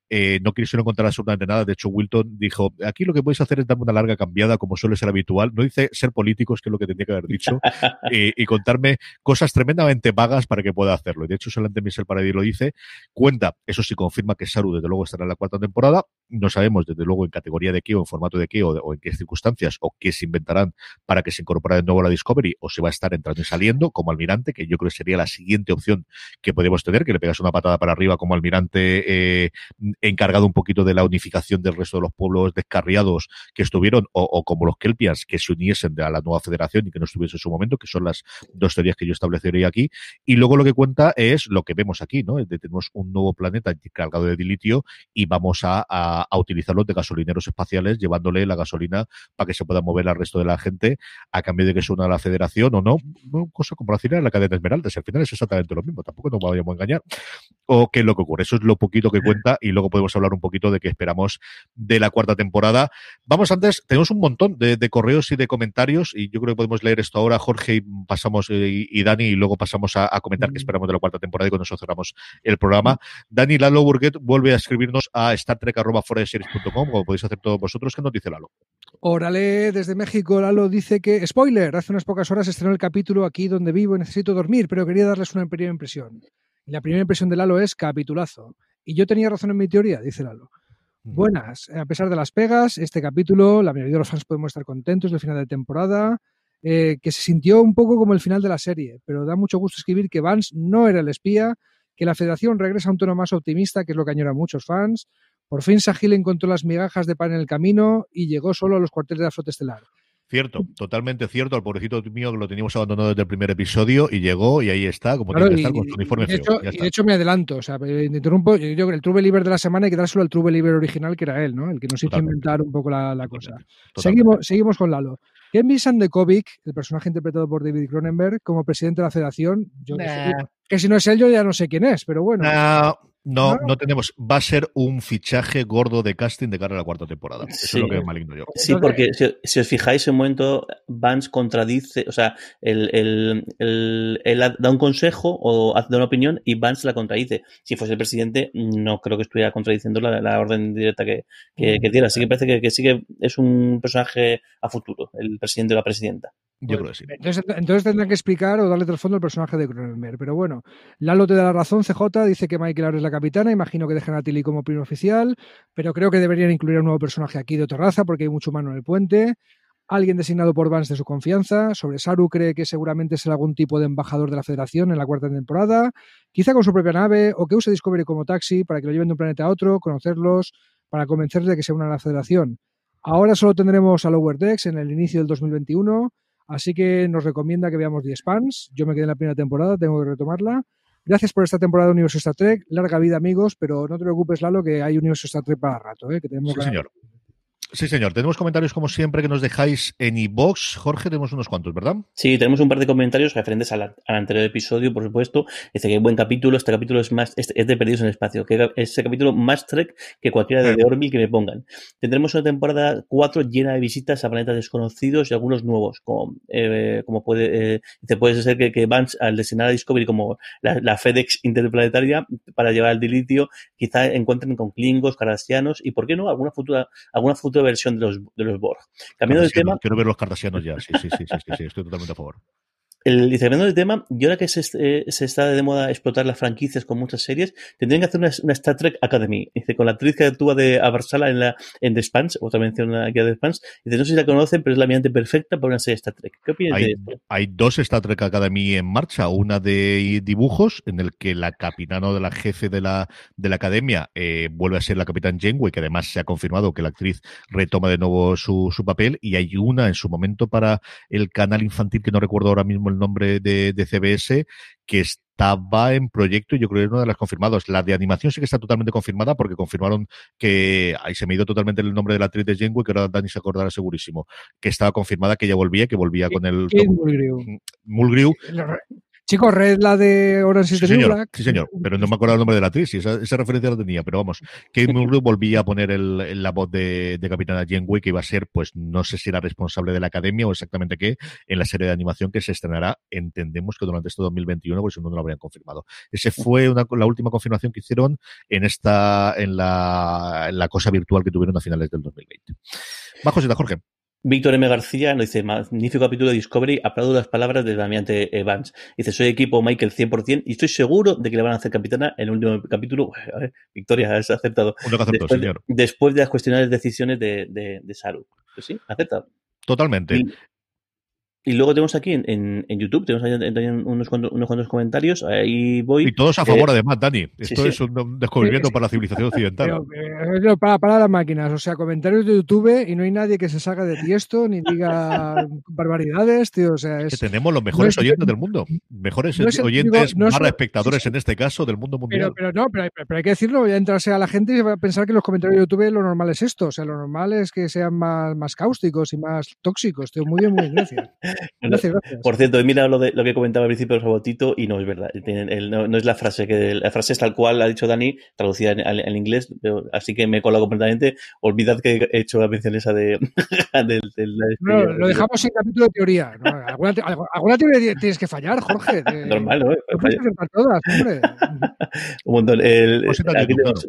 Eh, no quisieron contar absolutamente nada. De hecho, Wilton dijo, aquí lo que podéis hacer es darme una larga cambiada, como suele ser habitual. No dice ser políticos, que es lo que tendría que haber dicho, y, y, contarme cosas tremendamente vagas para que pueda hacerlo. Y de hecho, solamente Michel Paradis lo dice. Cuenta, eso sí confirma que Saru, desde luego, estará en la cuarta temporada. No sabemos, desde luego, en categoría de qué, o en formato de qué, o, en qué circunstancias, o qué se inventarán para que se incorpore de nuevo a la Discovery, o se va a estar entrando y saliendo como almirante, que yo creo que sería la siguiente opción que podemos tener, que le pegas una patada para arriba como almirante eh, encargado un poquito de la unificación del resto de los pueblos descarriados que estuvieron, o, como los Kelpians, que se uniesen a la nueva federación y que no estuviese en su momento, que son las dos teorías que yo establecería aquí. Y luego lo que cuenta es lo que vemos aquí, ¿no? Tenemos un nuevo planeta cargado de dilitio y vamos a, a utilizarlos de gasolineros espaciales, llevándole la gasolina para que se pueda mover al resto de la gente a cambio de que se una a la federación o no. Cosa como la en la cadena Esmeraldas. Al final es exactamente lo mismo, tampoco nos vayamos a engañar. O qué es lo que ocurre. Eso es lo poquito que cuenta y luego podemos hablar un poquito de qué esperamos de la cuarta temporada. Vamos antes, tenemos un montón de, de correos y de comentarios y yo creo que podemos leer esto ahora, Jorge, y pasamos, eh, y Dani, y luego pasamos a, a comentar qué esperamos de la cuarta temporada y cuando nosotros cerramos el programa. Dani Lalo Burguet vuelve a escribirnos a startrek.foreseries.com, como podéis hacer todos vosotros. ¿Qué nos dice Lalo? Órale, desde México, Lalo dice que, spoiler, hace unas pocas horas estrenó el capítulo aquí donde vivo y necesito dormir, pero quería darles una primera impresión. Y la primera impresión de Lalo es capitulazo. Y yo tenía razón en mi teoría, dice Lalo. Buenas, a pesar de las pegas, este capítulo, la mayoría de los fans podemos estar contentos del final de temporada, eh, que se sintió un poco como el final de la serie, pero da mucho gusto escribir que Vance no era el espía, que la federación regresa a un tono más optimista, que es lo que añoran muchos fans. Por fin Sahil encontró las migajas de pan en el camino y llegó solo a los cuarteles de la flota estelar. Cierto, totalmente cierto. Al pobrecito mío que lo teníamos abandonado desde el primer episodio y llegó y ahí está, como claro, tiene que estar con su uniforme de hecho, feo. Y de hecho me adelanto, o sea, me interrumpo. Yo creo que el True Believer de la semana hay que dárselo al True Believer original, que era él, ¿no? El que nos hizo Totalmente. inventar un poco la, la cosa. Totalmente. Seguimos, seguimos con Lalo. Ken Sandekovic, el personaje interpretado por David Cronenberg, como presidente de la federación, yo nah. que, que si no es él, yo ya no sé quién es, pero bueno. Nah. No, no, no, tenemos. Va a ser un fichaje gordo de casting de cara a la cuarta temporada. Eso sí. es lo que es maligno yo. Sí, porque si, si, os fijáis, en un momento Vance contradice, o sea, él, él, él, él, da un consejo o da una opinión y Vance la contradice. Si fuese el presidente, no creo que estuviera contradiciendo la, la orden directa que, que, que, tiene. Así que parece que, que sí que es un personaje a futuro, el presidente o la presidenta. Yo creo que sí. Entonces, entonces tendrán que explicar o darle trasfondo al personaje de Cronenberg. Pero bueno, Lalo te da la razón, CJ dice que Michael ahora es la capitana, imagino que dejan a Tilly como primer oficial, pero creo que deberían incluir a un nuevo personaje aquí de otra raza porque hay mucho humano en el puente. Alguien designado por Vance de su confianza. Sobre Saru cree que seguramente será algún tipo de embajador de la Federación en la cuarta temporada. Quizá con su propia nave o que use Discovery como taxi para que lo lleven de un planeta a otro, conocerlos, para convencerles de que sea una federación. Ahora solo tendremos a Lower Decks en el inicio del 2021, así que nos recomienda que veamos The Spans. Yo me quedé en la primera temporada, tengo que retomarla. Gracias por esta temporada de Universo Star Trek. Larga vida, amigos, pero no te preocupes, Lalo, que hay Universo Star Trek para rato. ¿eh? Que tenemos sí, señor. Sí, señor. Tenemos comentarios, como siempre, que nos dejáis en iBox. Jorge, tenemos unos cuantos, ¿verdad? Sí, tenemos un par de comentarios referentes al, anterior episodio, por supuesto. Dice que buen capítulo. Este capítulo es más es, de Perdidos en el Espacio. Que ese capítulo más Trek que cualquiera de, de Orville que me pongan. Tendremos una temporada 4 llena de visitas a planetas desconocidos y algunos nuevos. Como, eh, como puede, eh, dice, puede ser que, que Vance, al designar a Discovery como la, la, FedEx interplanetaria para llevar al dilitio, quizá encuentren con Klingos, Cardassianos y, ¿por qué no?, alguna futura, alguna futura versión de los, de los Borg. Cambiando de tema. Quiero ver los cartasianos ya, sí, sí, sí, sí, sí, sí, estoy totalmente a favor. El, dice, cambiando de tema, y ahora que se, eh, se, está de moda explotar las franquicias con muchas series, tendrían que hacer una, una Star Trek Academy. Dice, con la actriz que actúa de Abarsala en la en The Spans, otra mención aquí a The Spans, dice, no sé si la conocen, pero es la ambiente perfecta para una serie Star Trek. ¿Qué opinas hay, de esto? Hay dos Star Trek Academy en marcha, una de dibujos, en el que la capitana de la jefe de la, de la academia eh, vuelve a ser la capitán Janeway, que además se ha confirmado que la actriz retoma de nuevo su, su papel, y hay una en su momento para el canal infantil, que no recuerdo ahora mismo el nombre de de, CBS que estaba en proyecto y yo creo que es una de las confirmadas. La de animación sí que está totalmente confirmada porque confirmaron que, ahí se me dio totalmente el nombre de la actriz de Janeway, que ahora Dani se acordará segurísimo, que estaba confirmada que ella volvía, que volvía con el... Mulgrew. Mulgrew. Chicos, Red la de Orange is sí, the New señor, Black. Sí, señor, pero no me acuerdo el nombre de la actriz, esa, esa referencia la tenía, pero vamos, Kate Mulgrew volvía a poner el, la voz de, de Capitana Janeway, que iba a ser, pues, no sé si era responsable de la academia o exactamente qué, en la serie de animación que se estrenará, entendemos que durante este 2021, porque si no, no lo habrían confirmado. Ese fue una, la última confirmación que hicieron en esta, en la, en la cosa virtual que tuvieron a finales del 2020. Bajo Jorge. Víctor M. García nos dice, magnífico capítulo de Discovery, aplaudo las palabras de Damiante Evans. Dice, soy equipo Michael 100% y estoy seguro de que le van a hacer capitana en el último capítulo. A ver, Victoria, has aceptado. Después, señor. De, después de las cuestionables decisiones de, de, de Saru. Pues sí, acepta. Totalmente. Y, y luego tenemos aquí en, en, en YouTube, tenemos ahí unos cuantos, unos cuantos comentarios. Ahí voy. Y todos a favor, eh, además, Dani. Esto sí, sí. es un descubrimiento sí, para la civilización occidental. Pero, para, para las máquinas, o sea, comentarios de YouTube y no hay nadie que se salga de tiesto ni diga barbaridades, tío. O sea, es, que tenemos los mejores no es, oyentes del mundo. Mejores no es, oyentes, digo, barra espectadores en este caso del mundo mundial. Pero, pero no, pero, pero, hay que decirlo, voy a entrarse a la gente y va a pensar que los comentarios de YouTube lo normal es esto. O sea, lo normal es que sean más, más cáusticos y más tóxicos. Tío, muy bien, muy bien, gracias. Gracias, gracias. Por cierto, mira lo, de, lo que comentaba al principio el robotito y no es verdad. El, el, no, no, es la frase, que la frase es tal cual ha dicho Dani, traducida en, en, en inglés, así que me he colado completamente. Olvidad que he hecho la mención esa de... de, no, lo dejamos sin capítulo de teoría. ¿no? ¿Alguna, ¿Alguna, teoría tienes que fallar, Jorge? Normal, ¿no? No puedes acertar todas, hombre. Un montón. El, aquí tenemos,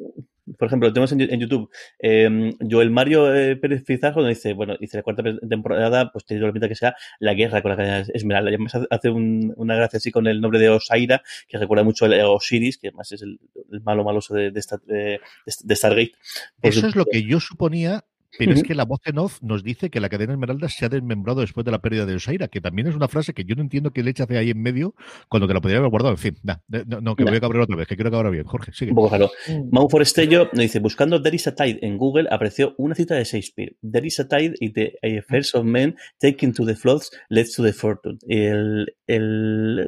por ejemplo, tenemos en, en YouTube eh, Joel Mario eh, Pérez Pizarro dice, bueno, dice la cuarta temporada, pues tiene la pinta que sea la guerra con la cadena Esmeralda. Y además hace un, una gracia así con el nombre de Osaira, que recuerda mucho a Osiris, que además es el, el malo maloso de, de, de, de Stargate. Por Eso su, es lo que yo suponía pero uh -huh. es que la voz en off nos dice que la cadena Esmeralda se ha desmembrado después de la pérdida de Osaira, que también es una frase que yo no entiendo que le eche hacia ahí en medio cuando te la podría haber guardado. En fin, nah, no, no, que nah. voy a cabrear otra vez, que quiero que ahora bien. Jorge, sigue. Un poco. Mm. Mau Forestello nos dice, buscando There is a Tide en Google apareció una cita de Shakespeare. There is a Tide y the affairs of men taken to the floods leads to the fortune. Y el, el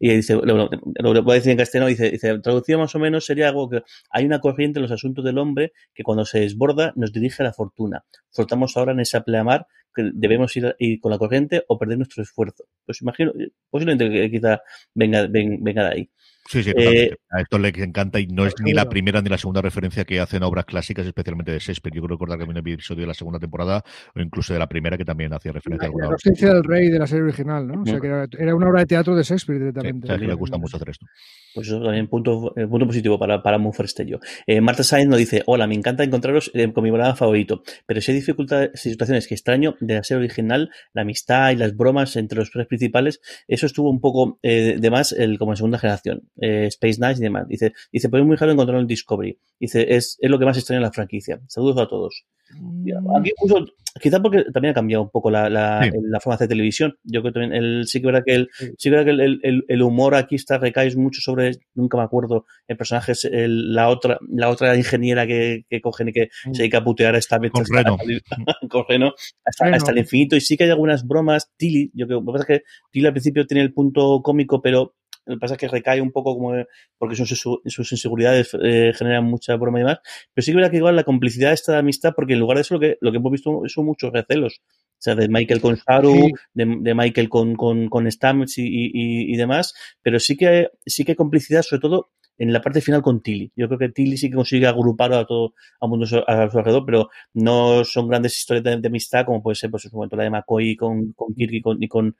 y dice, lo, lo, lo, voy a decir en castellano, dice, dice, traducido más o menos sería algo que hay una corriente en los asuntos del hombre que cuando se desborda nos dirige a la fortuna. Flotamos ahora en esa pleamar que debemos ir, ir, con la corriente o perder nuestro esfuerzo. Pues imagino, posiblemente que quizá venga, venga, venga de ahí. Sí, sí. Eh, a esto le encanta y no es ni la primera ni la segunda referencia que hacen a obras clásicas, especialmente de Shakespeare. Yo creo recordar que había un episodio de la segunda temporada o incluso de la primera que también hacía referencia la, a alguna La ausencia del rey de la serie original, ¿no? O sea, que era, era una obra de teatro de Shakespeare directamente. Sí, o sea, que le gusta mucho hacer esto. Pues eso también punto, eh, punto positivo para, para Monforstello. Eh, Marta Sainz nos dice, hola, me encanta encontraros eh, con mi programa favorito, pero si hay dificultades, situaciones que extraño de la serie original, la amistad y las bromas entre los tres principales, eso estuvo un poco eh, de más el, como en segunda generación. Eh, Space Night y demás. Dice, dice, pues muy raro encontrarlo en Discovery. Dice, es, es lo que más extraña en la franquicia. Saludos a todos. Mm. Aquí puso, quizá porque también ha cambiado un poco la, la, Sí. la forma de hacer televisión. Yo creo que también el, sí que es verdad que el, Sí. sí que es verdad que el, el- el humor aquí está recae mucho sobre, nunca me acuerdo, el personaje es el- la otra, la otra ingeniera que, que cogen y que Mm. se dedica a putear a esta vez Con hasta- Reno. con Reno, hasta, Reno. hasta el infinito. Y sí que hay algunas bromas. Tilly, yo creo, lo que pasa es que Tilly al principio tiene el punto cómico, pero lo que pasa es que recae un poco como porque sus, sus inseguridades eh, generan mucha broma y demás. Pero sí que verdad que igual la complicidad está de amistad, porque en lugar de eso lo que, lo que hemos visto son muchos recelos. O sea, de Michael con Saru, Sí. de, de Michael con, con, con Stamets y, y, y demás. Pero sí que, sí que hay complicidad, sobre todo en la parte final con Tilly. Yo creo que Tilly sí que consigue agrupar a todo a mundo a su alrededor, pero no son grandes historias de, de amistad como puede ser, pues, en su momento la de McCoy con, con Kirk y con, y con,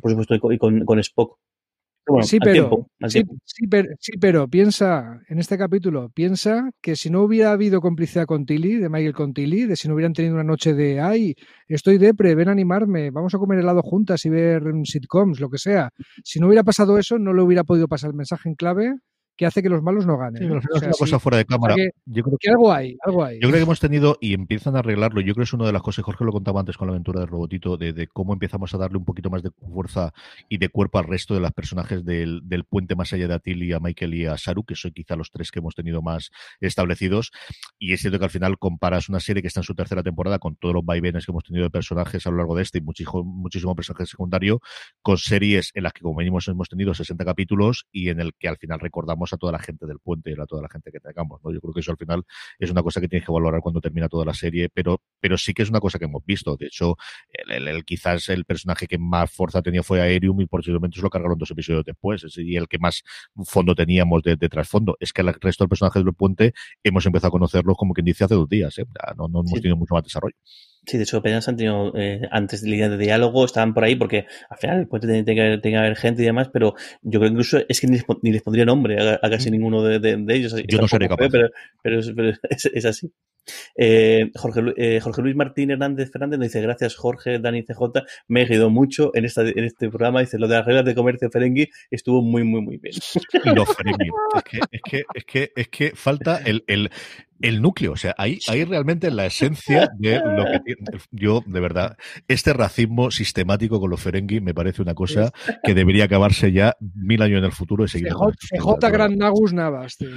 por supuesto, y con, y con, con Spock. Bueno, sí, pero, tiempo, sí, sí, pero, sí, pero piensa, en este capítulo, piensa que si no hubiera habido complicidad con Tilly, de Michael con Tilly, de si no hubieran tenido una noche de, ay, estoy depre, ven a animarme, vamos a comer helado juntas y ver mm, sitcoms, lo que sea. Si no hubiera pasado eso, no le hubiera podido pasar el mensaje en clave que hace que los malos no ganen. Sí, una sí, cosa fuera de cámara. que- Yo creo que algo hay, algo hay. Yo creo que hemos tenido, y empiezan a arreglarlo, yo creo que es una de las cosas, Jorge lo contaba antes con la aventura de Robotito, de, de cómo empezamos a darle un poquito más de fuerza y de cuerpo al resto de los personajes del, del puente más allá de Atil a Michael y a Saru, que son quizá los tres que hemos tenido más establecidos. Y es cierto que al final comparas una serie que está en su tercera temporada con todos los vaivenes que hemos tenido de personajes a lo largo de este y muchísimo, muchísimo personaje secundario, con series en las que como mínimo hemos tenido 60 capítulos y en el que al final recordamos a toda la gente del puente y a toda la gente que tengamos. ¿no? Yo creo que eso al final es una cosa que tienes que valorar cuando termina toda la serie, pero, pero sí que es una cosa que hemos visto. De hecho, el, el- el- quizás el personaje que más fuerza tenía fue Aerium y posiblemente se lo cargaron dos episodios después. Es- Y el que más fondo teníamos de, de trasfondo. Es que el resto del personaje del puente hemos empezado a conocerlos como quien dice hace dos días. ¿eh? No, no hemos Sí. tenido mucho más desarrollo. Sí, de hecho, apenas han tenido eh, antes de líneas de diálogo, estaban por ahí porque al final puede tener, tiene que haber- tiene que haber gente y demás, pero yo creo que incluso es que ni les, ni les pondría nombre a, a casi ninguno de, de- de ellos. Mm. Yo no seré feo, capaz. Pero, pero, es, pero es, es así. Eh, Jorge, eh, Jorge Luis Martín Hernández Fernández nos dice, gracias Jorge, Dani CJ, me he reído mucho en, esta, en este programa. Dice, lo de las reglas de comercio Ferengi estuvo muy, muy, muy bien. Los Ferengi. Es que, es que, es que, es que falta el, el, el núcleo. O sea, ahí, ahí realmente la esencia de lo que tiene. Yo, de verdad, este racismo sistemático con los Ferengi me parece una cosa que debería acabarse ya mil años en el futuro y seguir. CJ, Gran Nagus Navas, tío.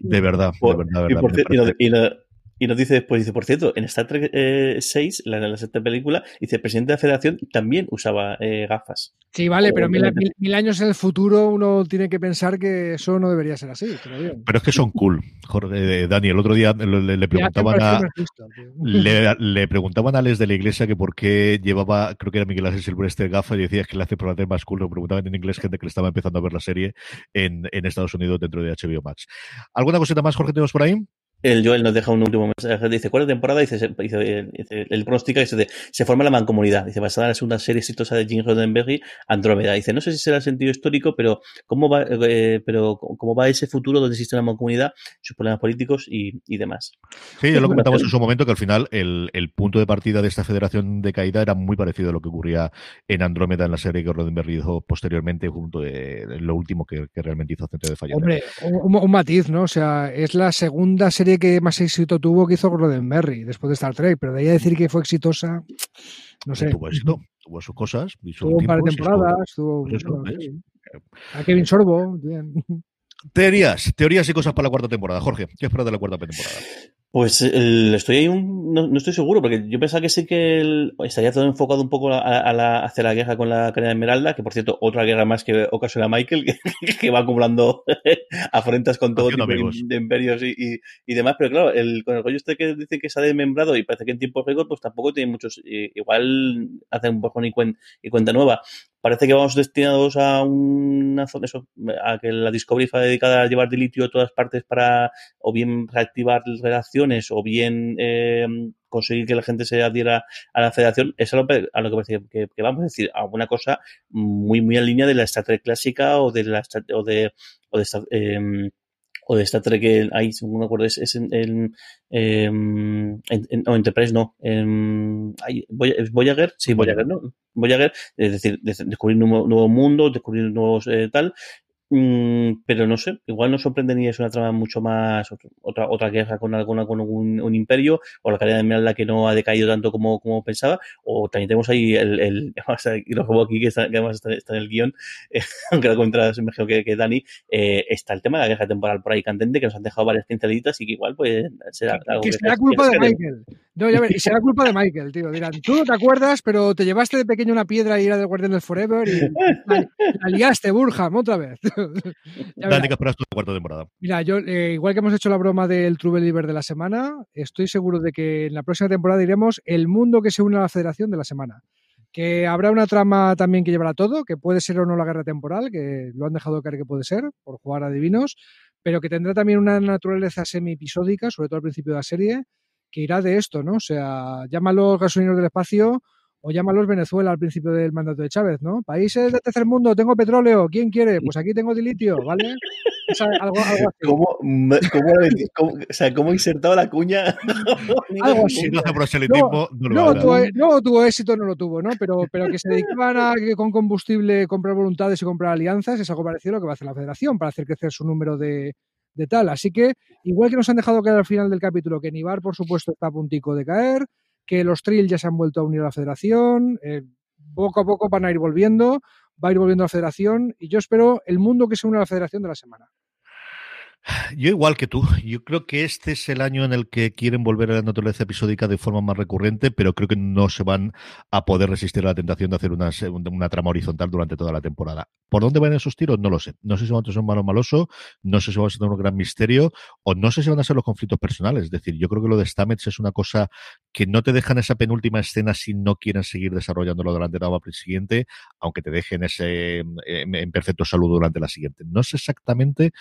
De verdad, de verdad, de y, y, y no- y nos dice después, dice, por cierto, en Star Trek eh, 6, la, la sexta película, dice, el presidente de la federación también usaba eh, gafas. Sí, vale, pero mil, Obviamente. mil- mil años en el futuro uno tiene que pensar que eso no debería ser así. Pero es que son cool. Jorge, eh, Dani, el otro día le, preguntaban a. Le, le preguntaban a Les de la iglesia que por qué llevaba, creo que era Miguel Ángel Silvestre gafas y decía que le hace por hacer más cool. Lo preguntaban en inglés gente que le estaba empezando a ver la serie en, en Estados Unidos dentro de HBO Max. ¿Alguna cosita más, Jorge, tenemos por ahí? El Joel nos deja un último mensaje. Dice, ¿cuál es la temporada? Dice, dice, dice, el pronóstica dice, se forma la mancomunidad. Dice, basada en la segunda serie exitosa de Jim Roddenberry, Andrómeda. Dice, no sé si será el sentido histórico, pero cómo va, eh, pero cómo va ese futuro donde existe una mancomunidad, sus problemas políticos y, y demás. Sí, ya lo comentamos en su momento que al final el, el punto de partida de esta federación de caída era muy parecido a lo que ocurría en Andrómeda en la serie que Roddenberry hizo posteriormente, junto de, de lo último que, que realmente hizo Centro de Fallar. Hombre, un, un matiz, ¿no? O sea, es la segunda serie que más éxito tuvo que hizo Roddenberry después de Star Trek, pero de ahí a decir que fue exitosa, no sé. Tuvo éxito, tuvo sus cosas, Tuvo un par de temporadas, tuvo sí. a Kevin Sorbo, bien. Teorías, teorías y cosas para la cuarta temporada. Jorge, ¿qué esperas de la cuarta temporada? Pues el- estoy ahí un, no, no estoy seguro, porque yo pensaba que sí que el- estaría todo enfocado un poco a, a la, hacia la guerra con la cadena Esmeralda, que por cierto, otra guerra más que ocasiona Michael, que, que va acumulando afrentas con todo tipo de, amigos. de imperios y, y, y demás, pero claro, el, con el rollo este que dice que se ha desmembrado y parece que en tiempo récord, pues tampoco tiene muchos, eh, igual hace un bajón y, cuen- y cuenta nueva. Parece que vamos destinados a una zona, eso, a que la Discovery fue dedicada a llevar de litio a todas partes para o bien reactivar relaciones o bien eh, conseguir que la gente se adhiera a la federación, es a lo, a lo que parece que, que vamos a decir, alguna cosa muy, muy en línea de la Star clásica o de la o de, o de Star- em, o de Star Trek, el- ahí, según me acuerdo, es, es en, en, em, en- en- no, Enterprise no, en, ay, Voy- ¿es Voyager, sí, Voyager, ¿no? Voyager, es decir, de- descubrir nuevo, nuevo mundo, descubrir nuevos eh, tal, Mm, pero no sé, igual no sorprende ni es una trama mucho más, otra, otra guerra con alguna, con un, imperio, o la calidad de Esmeralda que no ha decaído tanto como, como pensaba, o también tenemos ahí el, el y lo juego aquí que, está, que además está, en el guion, eh, aunque lo cuentas, me imagino que, que Dani, eh, está el tema de la guerra temporal por ahí candente, que nos han dejado varias pincelitas y que igual pues será algo que, será culpa de Michael. No, ya ver, y será culpa de Michael, tío. Dirán, tú no te acuerdas, pero te llevaste de pequeño una piedra y era del Guardián del Forever y la, la liaste, Burham, otra vez. Dani, que esperas tu cuarta temporada. Mira, yo, eh, igual que hemos hecho la broma del True Believer de la semana, estoy seguro de que en la próxima temporada diremos el mundo que se une a la federación de la semana. Que habrá una trama también que llevará todo, que puede ser o no la guerra temporal, que lo han dejado caer que puede ser, por jugar a divinos, pero que tendrá también una naturaleza semi-episódica, sobre todo al principio de la serie, que irá de esto, ¿no? O sea, llámalo gasolineros del espacio o llámalos Venezuela al principio del mandato de Chávez, ¿no? Países del tercer mundo, tengo petróleo, ¿quién quiere? Pues aquí tengo de litio, ¿vale? algo, algo así. ¿Cómo, cómo, cómo, o sea, ¿cómo insertado la cuña? algo así. no hace proselitismo, no, no, tuvo, no, tuvo, éxito, no lo tuvo, ¿no? Pero, pero que se dedicaban a que con combustible comprar voluntades y comprar alianzas es algo parecido a lo que va a hacer la federación para hacer crecer su número de, de tal. Así que, igual que nos han dejado caer al final del capítulo, que Nibar, por supuesto, está a puntico de caer, que los Trill ya se han vuelto a unir a la federación, eh, poco a poco van a ir volviendo, va a ir volviendo a la federación y yo espero el mundo que se une a la federación de la semana. Yo igual que tú, yo creo que este es el año en el que quieren volver a la naturaleza episódica de forma más recurrente, pero creo que no se van a poder resistir a la tentación de hacer una, trama horizontal durante toda la temporada. ¿Por dónde van esos tiros? No lo sé. No sé si van a ser malo maloso, no sé si van a ser un gran misterio, o no sé si van a ser los conflictos personales. Es decir, yo creo que lo de Stamets es una cosa que no te dejan esa penúltima escena si no quieren seguir desarrollándolo durante la siguiente, aunque te dejen ese en, perfecto salud durante la siguiente. No sé exactamente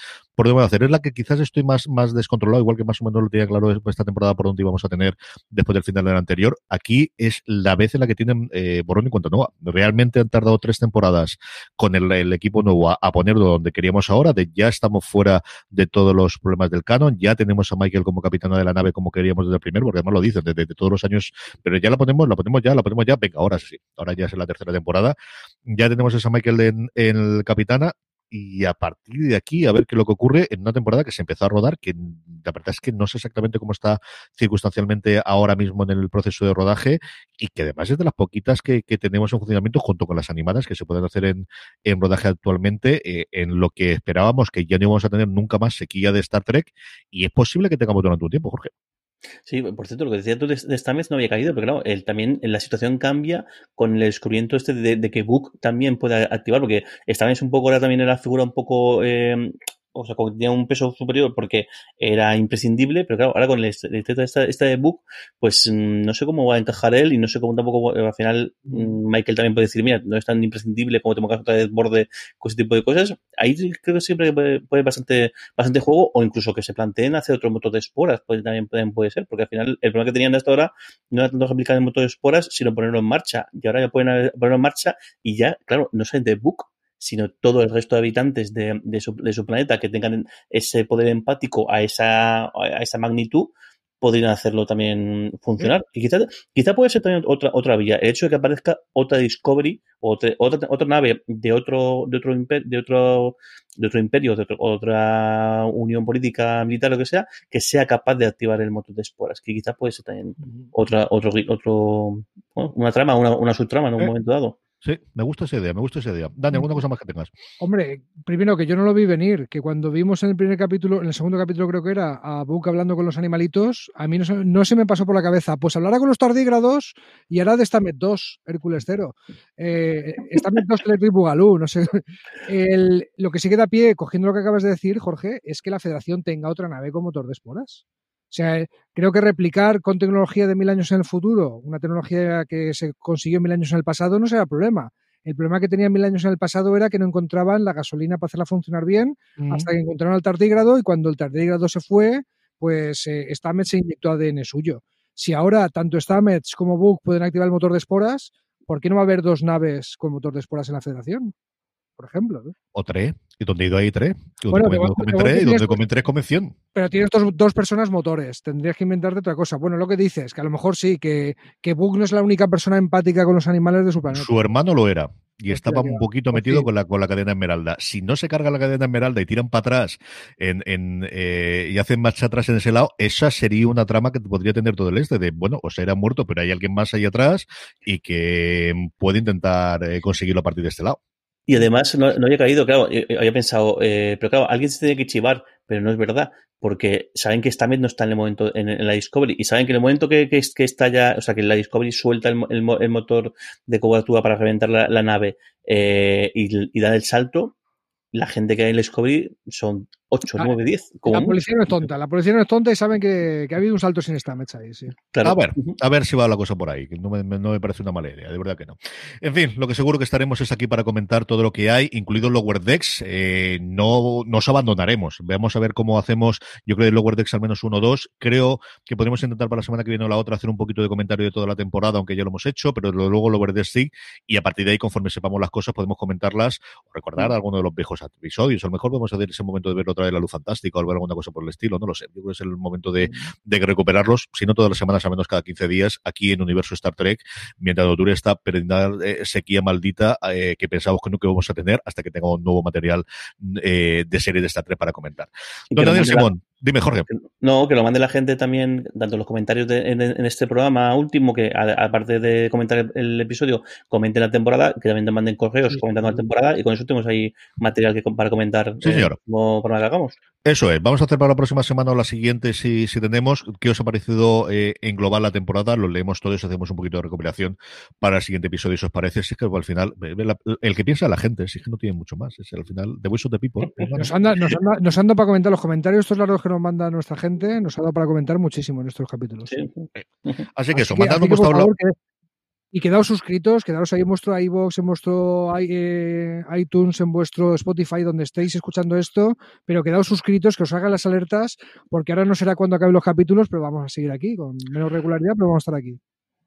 por dónde van a hacer la que quizás estoy más, más descontrolado, igual que más o menos lo tenía claro esta temporada por donde íbamos a tener después del final del anterior. Aquí es la vez en la que tienen eh, borrón y cuenta nueva. Realmente han tardado tres temporadas con el, equipo nuevo a, ponerlo donde queríamos ahora, de ya estamos fuera de todos los problemas del canon, ya tenemos a Michael como capitán de la nave como queríamos desde el primer, porque además lo dicen desde, todos los años, pero ya la ponemos, la ponemos ya, la ponemos ya, venga, ahora sí, ahora ya es la tercera temporada, ya tenemos a Michael en, en el capitana, y a partir de aquí a ver qué es lo que ocurre en una temporada que se empezó a rodar, que la verdad es que no sé exactamente cómo está circunstancialmente ahora mismo en el proceso de rodaje y que además es de las poquitas que, tenemos en funcionamiento junto con las animadas que se pueden hacer en, en rodaje actualmente, eh, en lo que esperábamos que ya no íbamos a tener nunca más sequía de Star Trek y es posible que tengamos durante un tiempo, Jorge. Sí, por cierto, lo que decía tú de, Stamets no había caído, pero claro, él también la situación cambia con el descubrimiento este de, que Book también puede activar, porque Stamets un poco ahora también era figura un poco eh, o sea, tenía un peso superior porque era imprescindible, pero claro, ahora con el esta, esta de Book, pues mm, no sé cómo va a encajar él y no sé cómo tampoco, al final mm, Michael también puede decir, mira, no es tan imprescindible como tengo que otra vez borde con ese tipo de cosas. Ahí creo que siempre puede, puede bastante, bastante juego o incluso que se planteen hacer otro motor de esporas, pues también, puede ser, porque al final el problema que tenían hasta ahora no era tanto aplicar el motor de esporas, sino ponerlo en marcha. Y ahora ya pueden ponerlo en marcha y ya, claro, no sé, de Book sino todo el resto de habitantes de, de, su, de su, planeta que tengan ese poder empático a esa, a esa magnitud, podrían hacerlo también funcionar. Y quizá, quizá puede ser también otra, otra vía. El hecho de que aparezca otra Discovery, otra, otra, otra nave de otro, de otro imperio, de otro, de otro imperio, de otra unión política, militar, lo que sea, que sea capaz de activar el motor de esporas. Que quizá puede ser también otra, otro, otro, una trama, una, una subtrama en un eh, momento dado. Sí, me gusta esa idea, me gusta esa idea. Dani, ¿alguna cosa más que tengas? Hombre, primero que yo no lo vi venir, que cuando vimos en el primer capítulo, en el segundo capítulo creo que era, a Book hablando con los animalitos, a mí no, se me pasó por la cabeza, pues hablará con los tardígrados y hará de Stamet 2, Hércules 0. Eh, Stamet 2, y Bugalú, no sé. lo que sí queda a pie, cogiendo lo que acabas de decir, Jorge, es que la federación tenga otra nave con motor de esporas. O sea, creo que replicar con tecnología de mil años en el futuro, una tecnología que se consiguió mil años en el pasado, no será problema. El problema que tenía mil años en el pasado era que no encontraban la gasolina para hacerla funcionar bien hasta que encontraron el tardígrado y cuando el tardígrado se fue, pues eh, Stamets se inyectó ADN suyo. Si ahora tanto Stamets como Book pueden activar el motor de esporas, ¿por qué no va a haber dos naves con motor de esporas en la Federación? Por ejemplo. O tres. ¿Y dónde he ido ahí tres? ¿Y dónde comen, tres? ¿Y dónde comen tres convención? Pero tienes dos, dos, personas motores. Tendrías que inventarte otra cosa. Bueno, lo que dices, que a lo mejor sí, que, que Book no es la única persona empática con los animales de su planeta. Su hermano lo era. y estaba un poquito metido con la, con la cadena esmeralda. Si no se carga la cadena esmeralda y tiran para atrás en, en, eh, y hacen marcha atrás en ese lado, esa sería una trama que podría tener todo el este, de, bueno, o sea, era muerto, pero hay alguien más ahí atrás y que puede intentar eh, conseguirlo a partir de este lado. Y además no, había caído, claro, había pensado, eh, pero claro, alguien se tiene que chivar, pero no es verdad, porque saben que Stamets no está en el momento en, la Discovery y saben que en el momento que, que, está ya, o sea, que la Discovery suelta el, el, motor de cobertura para reventar la, nave eh, y, y da el salto, la gente que hay en el Discovery son 8, 9, 10. la policía no es tonta, la policía no es tonta y saben que, que ha habido un salto sin esta mecha ahí, sí. A ver, a ver si va la cosa por ahí, que no me, no me, parece una mala idea, de verdad que no. En fin, lo que seguro que estaremos es aquí para comentar todo lo que hay, incluido Lower Decks. Eh, no nos abandonaremos. Veamos a ver cómo hacemos, yo creo que Lower Decks al menos uno o dos. Creo que podemos intentar para la semana que viene o la otra hacer un poquito de comentario de toda la temporada, aunque ya lo hemos hecho, pero luego Lower Decks sí, y a partir de ahí, conforme sepamos las cosas, podemos comentarlas o recordar mm. alguno de los viejos episodios. A lo mejor podemos hacer ese momento de ver otra vez la luz fantástica o alguna cosa por el estilo, no lo sé. Yo creo que es el momento de, de recuperarlos, si no todas las semanas, al menos cada 15 días, aquí en Universo Star Trek, mientras dure esta eh, sequía maldita eh, que pensamos que que vamos a tener hasta que tengamos un nuevo material eh, de serie de Star Trek para comentar. Don Daniel Simón. Dime, Jorge. No, que lo mande la gente también, tanto los comentarios en, este programa último, que aparte de comentar el, episodio, comenten la temporada, que también te manden correos comentando la temporada, y con eso tenemos ahí material que, para comentar sí, señor. como para que hagamos. Eso es, vamos a hacer para la próxima semana o la siguiente, si, si tenemos, qué os ha parecido eh, en global la temporada, lo leemos todos, hacemos un poquito de recuperación para el siguiente episodio, si os parece, si es que al final, el que piensa la gente, si es que no tiene mucho más, es al final, The Voice of the People. Pues nos, anda, nos, anda, nos anda para comentar los comentarios, estos largos que nos manda nuestra gente, nos ha dado para comentar muchísimo en estos capítulos. Así que eso, mandadnos vuestro blog. Y quedaos suscritos, quedaos ahí en vuestro iBox, en vuestro eh, iTunes, en vuestro Spotify, donde estéis escuchando esto, pero quedaos suscritos, que os hagan las alertas, porque ahora no será cuando acaben los capítulos, pero vamos a seguir aquí, con menos regularidad, pero vamos a estar aquí.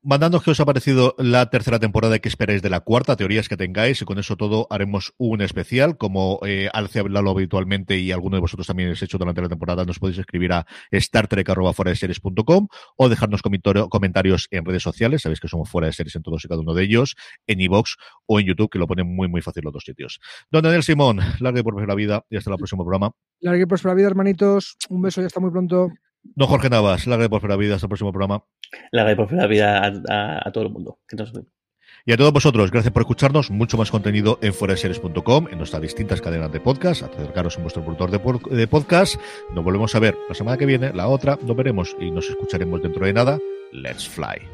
Mandadnos qué os ha parecido la tercera temporada y qué esperáis de la cuarta, teorías que tengáis, y con eso todo haremos un especial. Como eh, Alce ha hablado habitualmente y alguno de vosotros también habéis hecho durante la temporada, nos podéis escribir a startrek.com o dejarnos comentarios en redes sociales. Sabéis que somos fuera de series en todos y cada uno de ellos, en iVoox o en YouTube, que lo ponen muy, muy fácil los dos sitios. Don Daniel Simón, larga y por la vida y hasta el próximo programa. Larga y por la vida, hermanitos. Un beso y hasta muy pronto. Don Jorge Navas, larga y por la vida hasta el próximo programa. Larga y por la vida a, todo el mundo. Y a todos vosotros, gracias por escucharnos. Mucho más contenido en foreseries.com, en nuestras distintas cadenas de podcast. Acercaros en vuestro productor de, de, podcast. Nos volvemos a ver la semana que viene, la otra, nos veremos y nos escucharemos dentro de nada. Let's fly.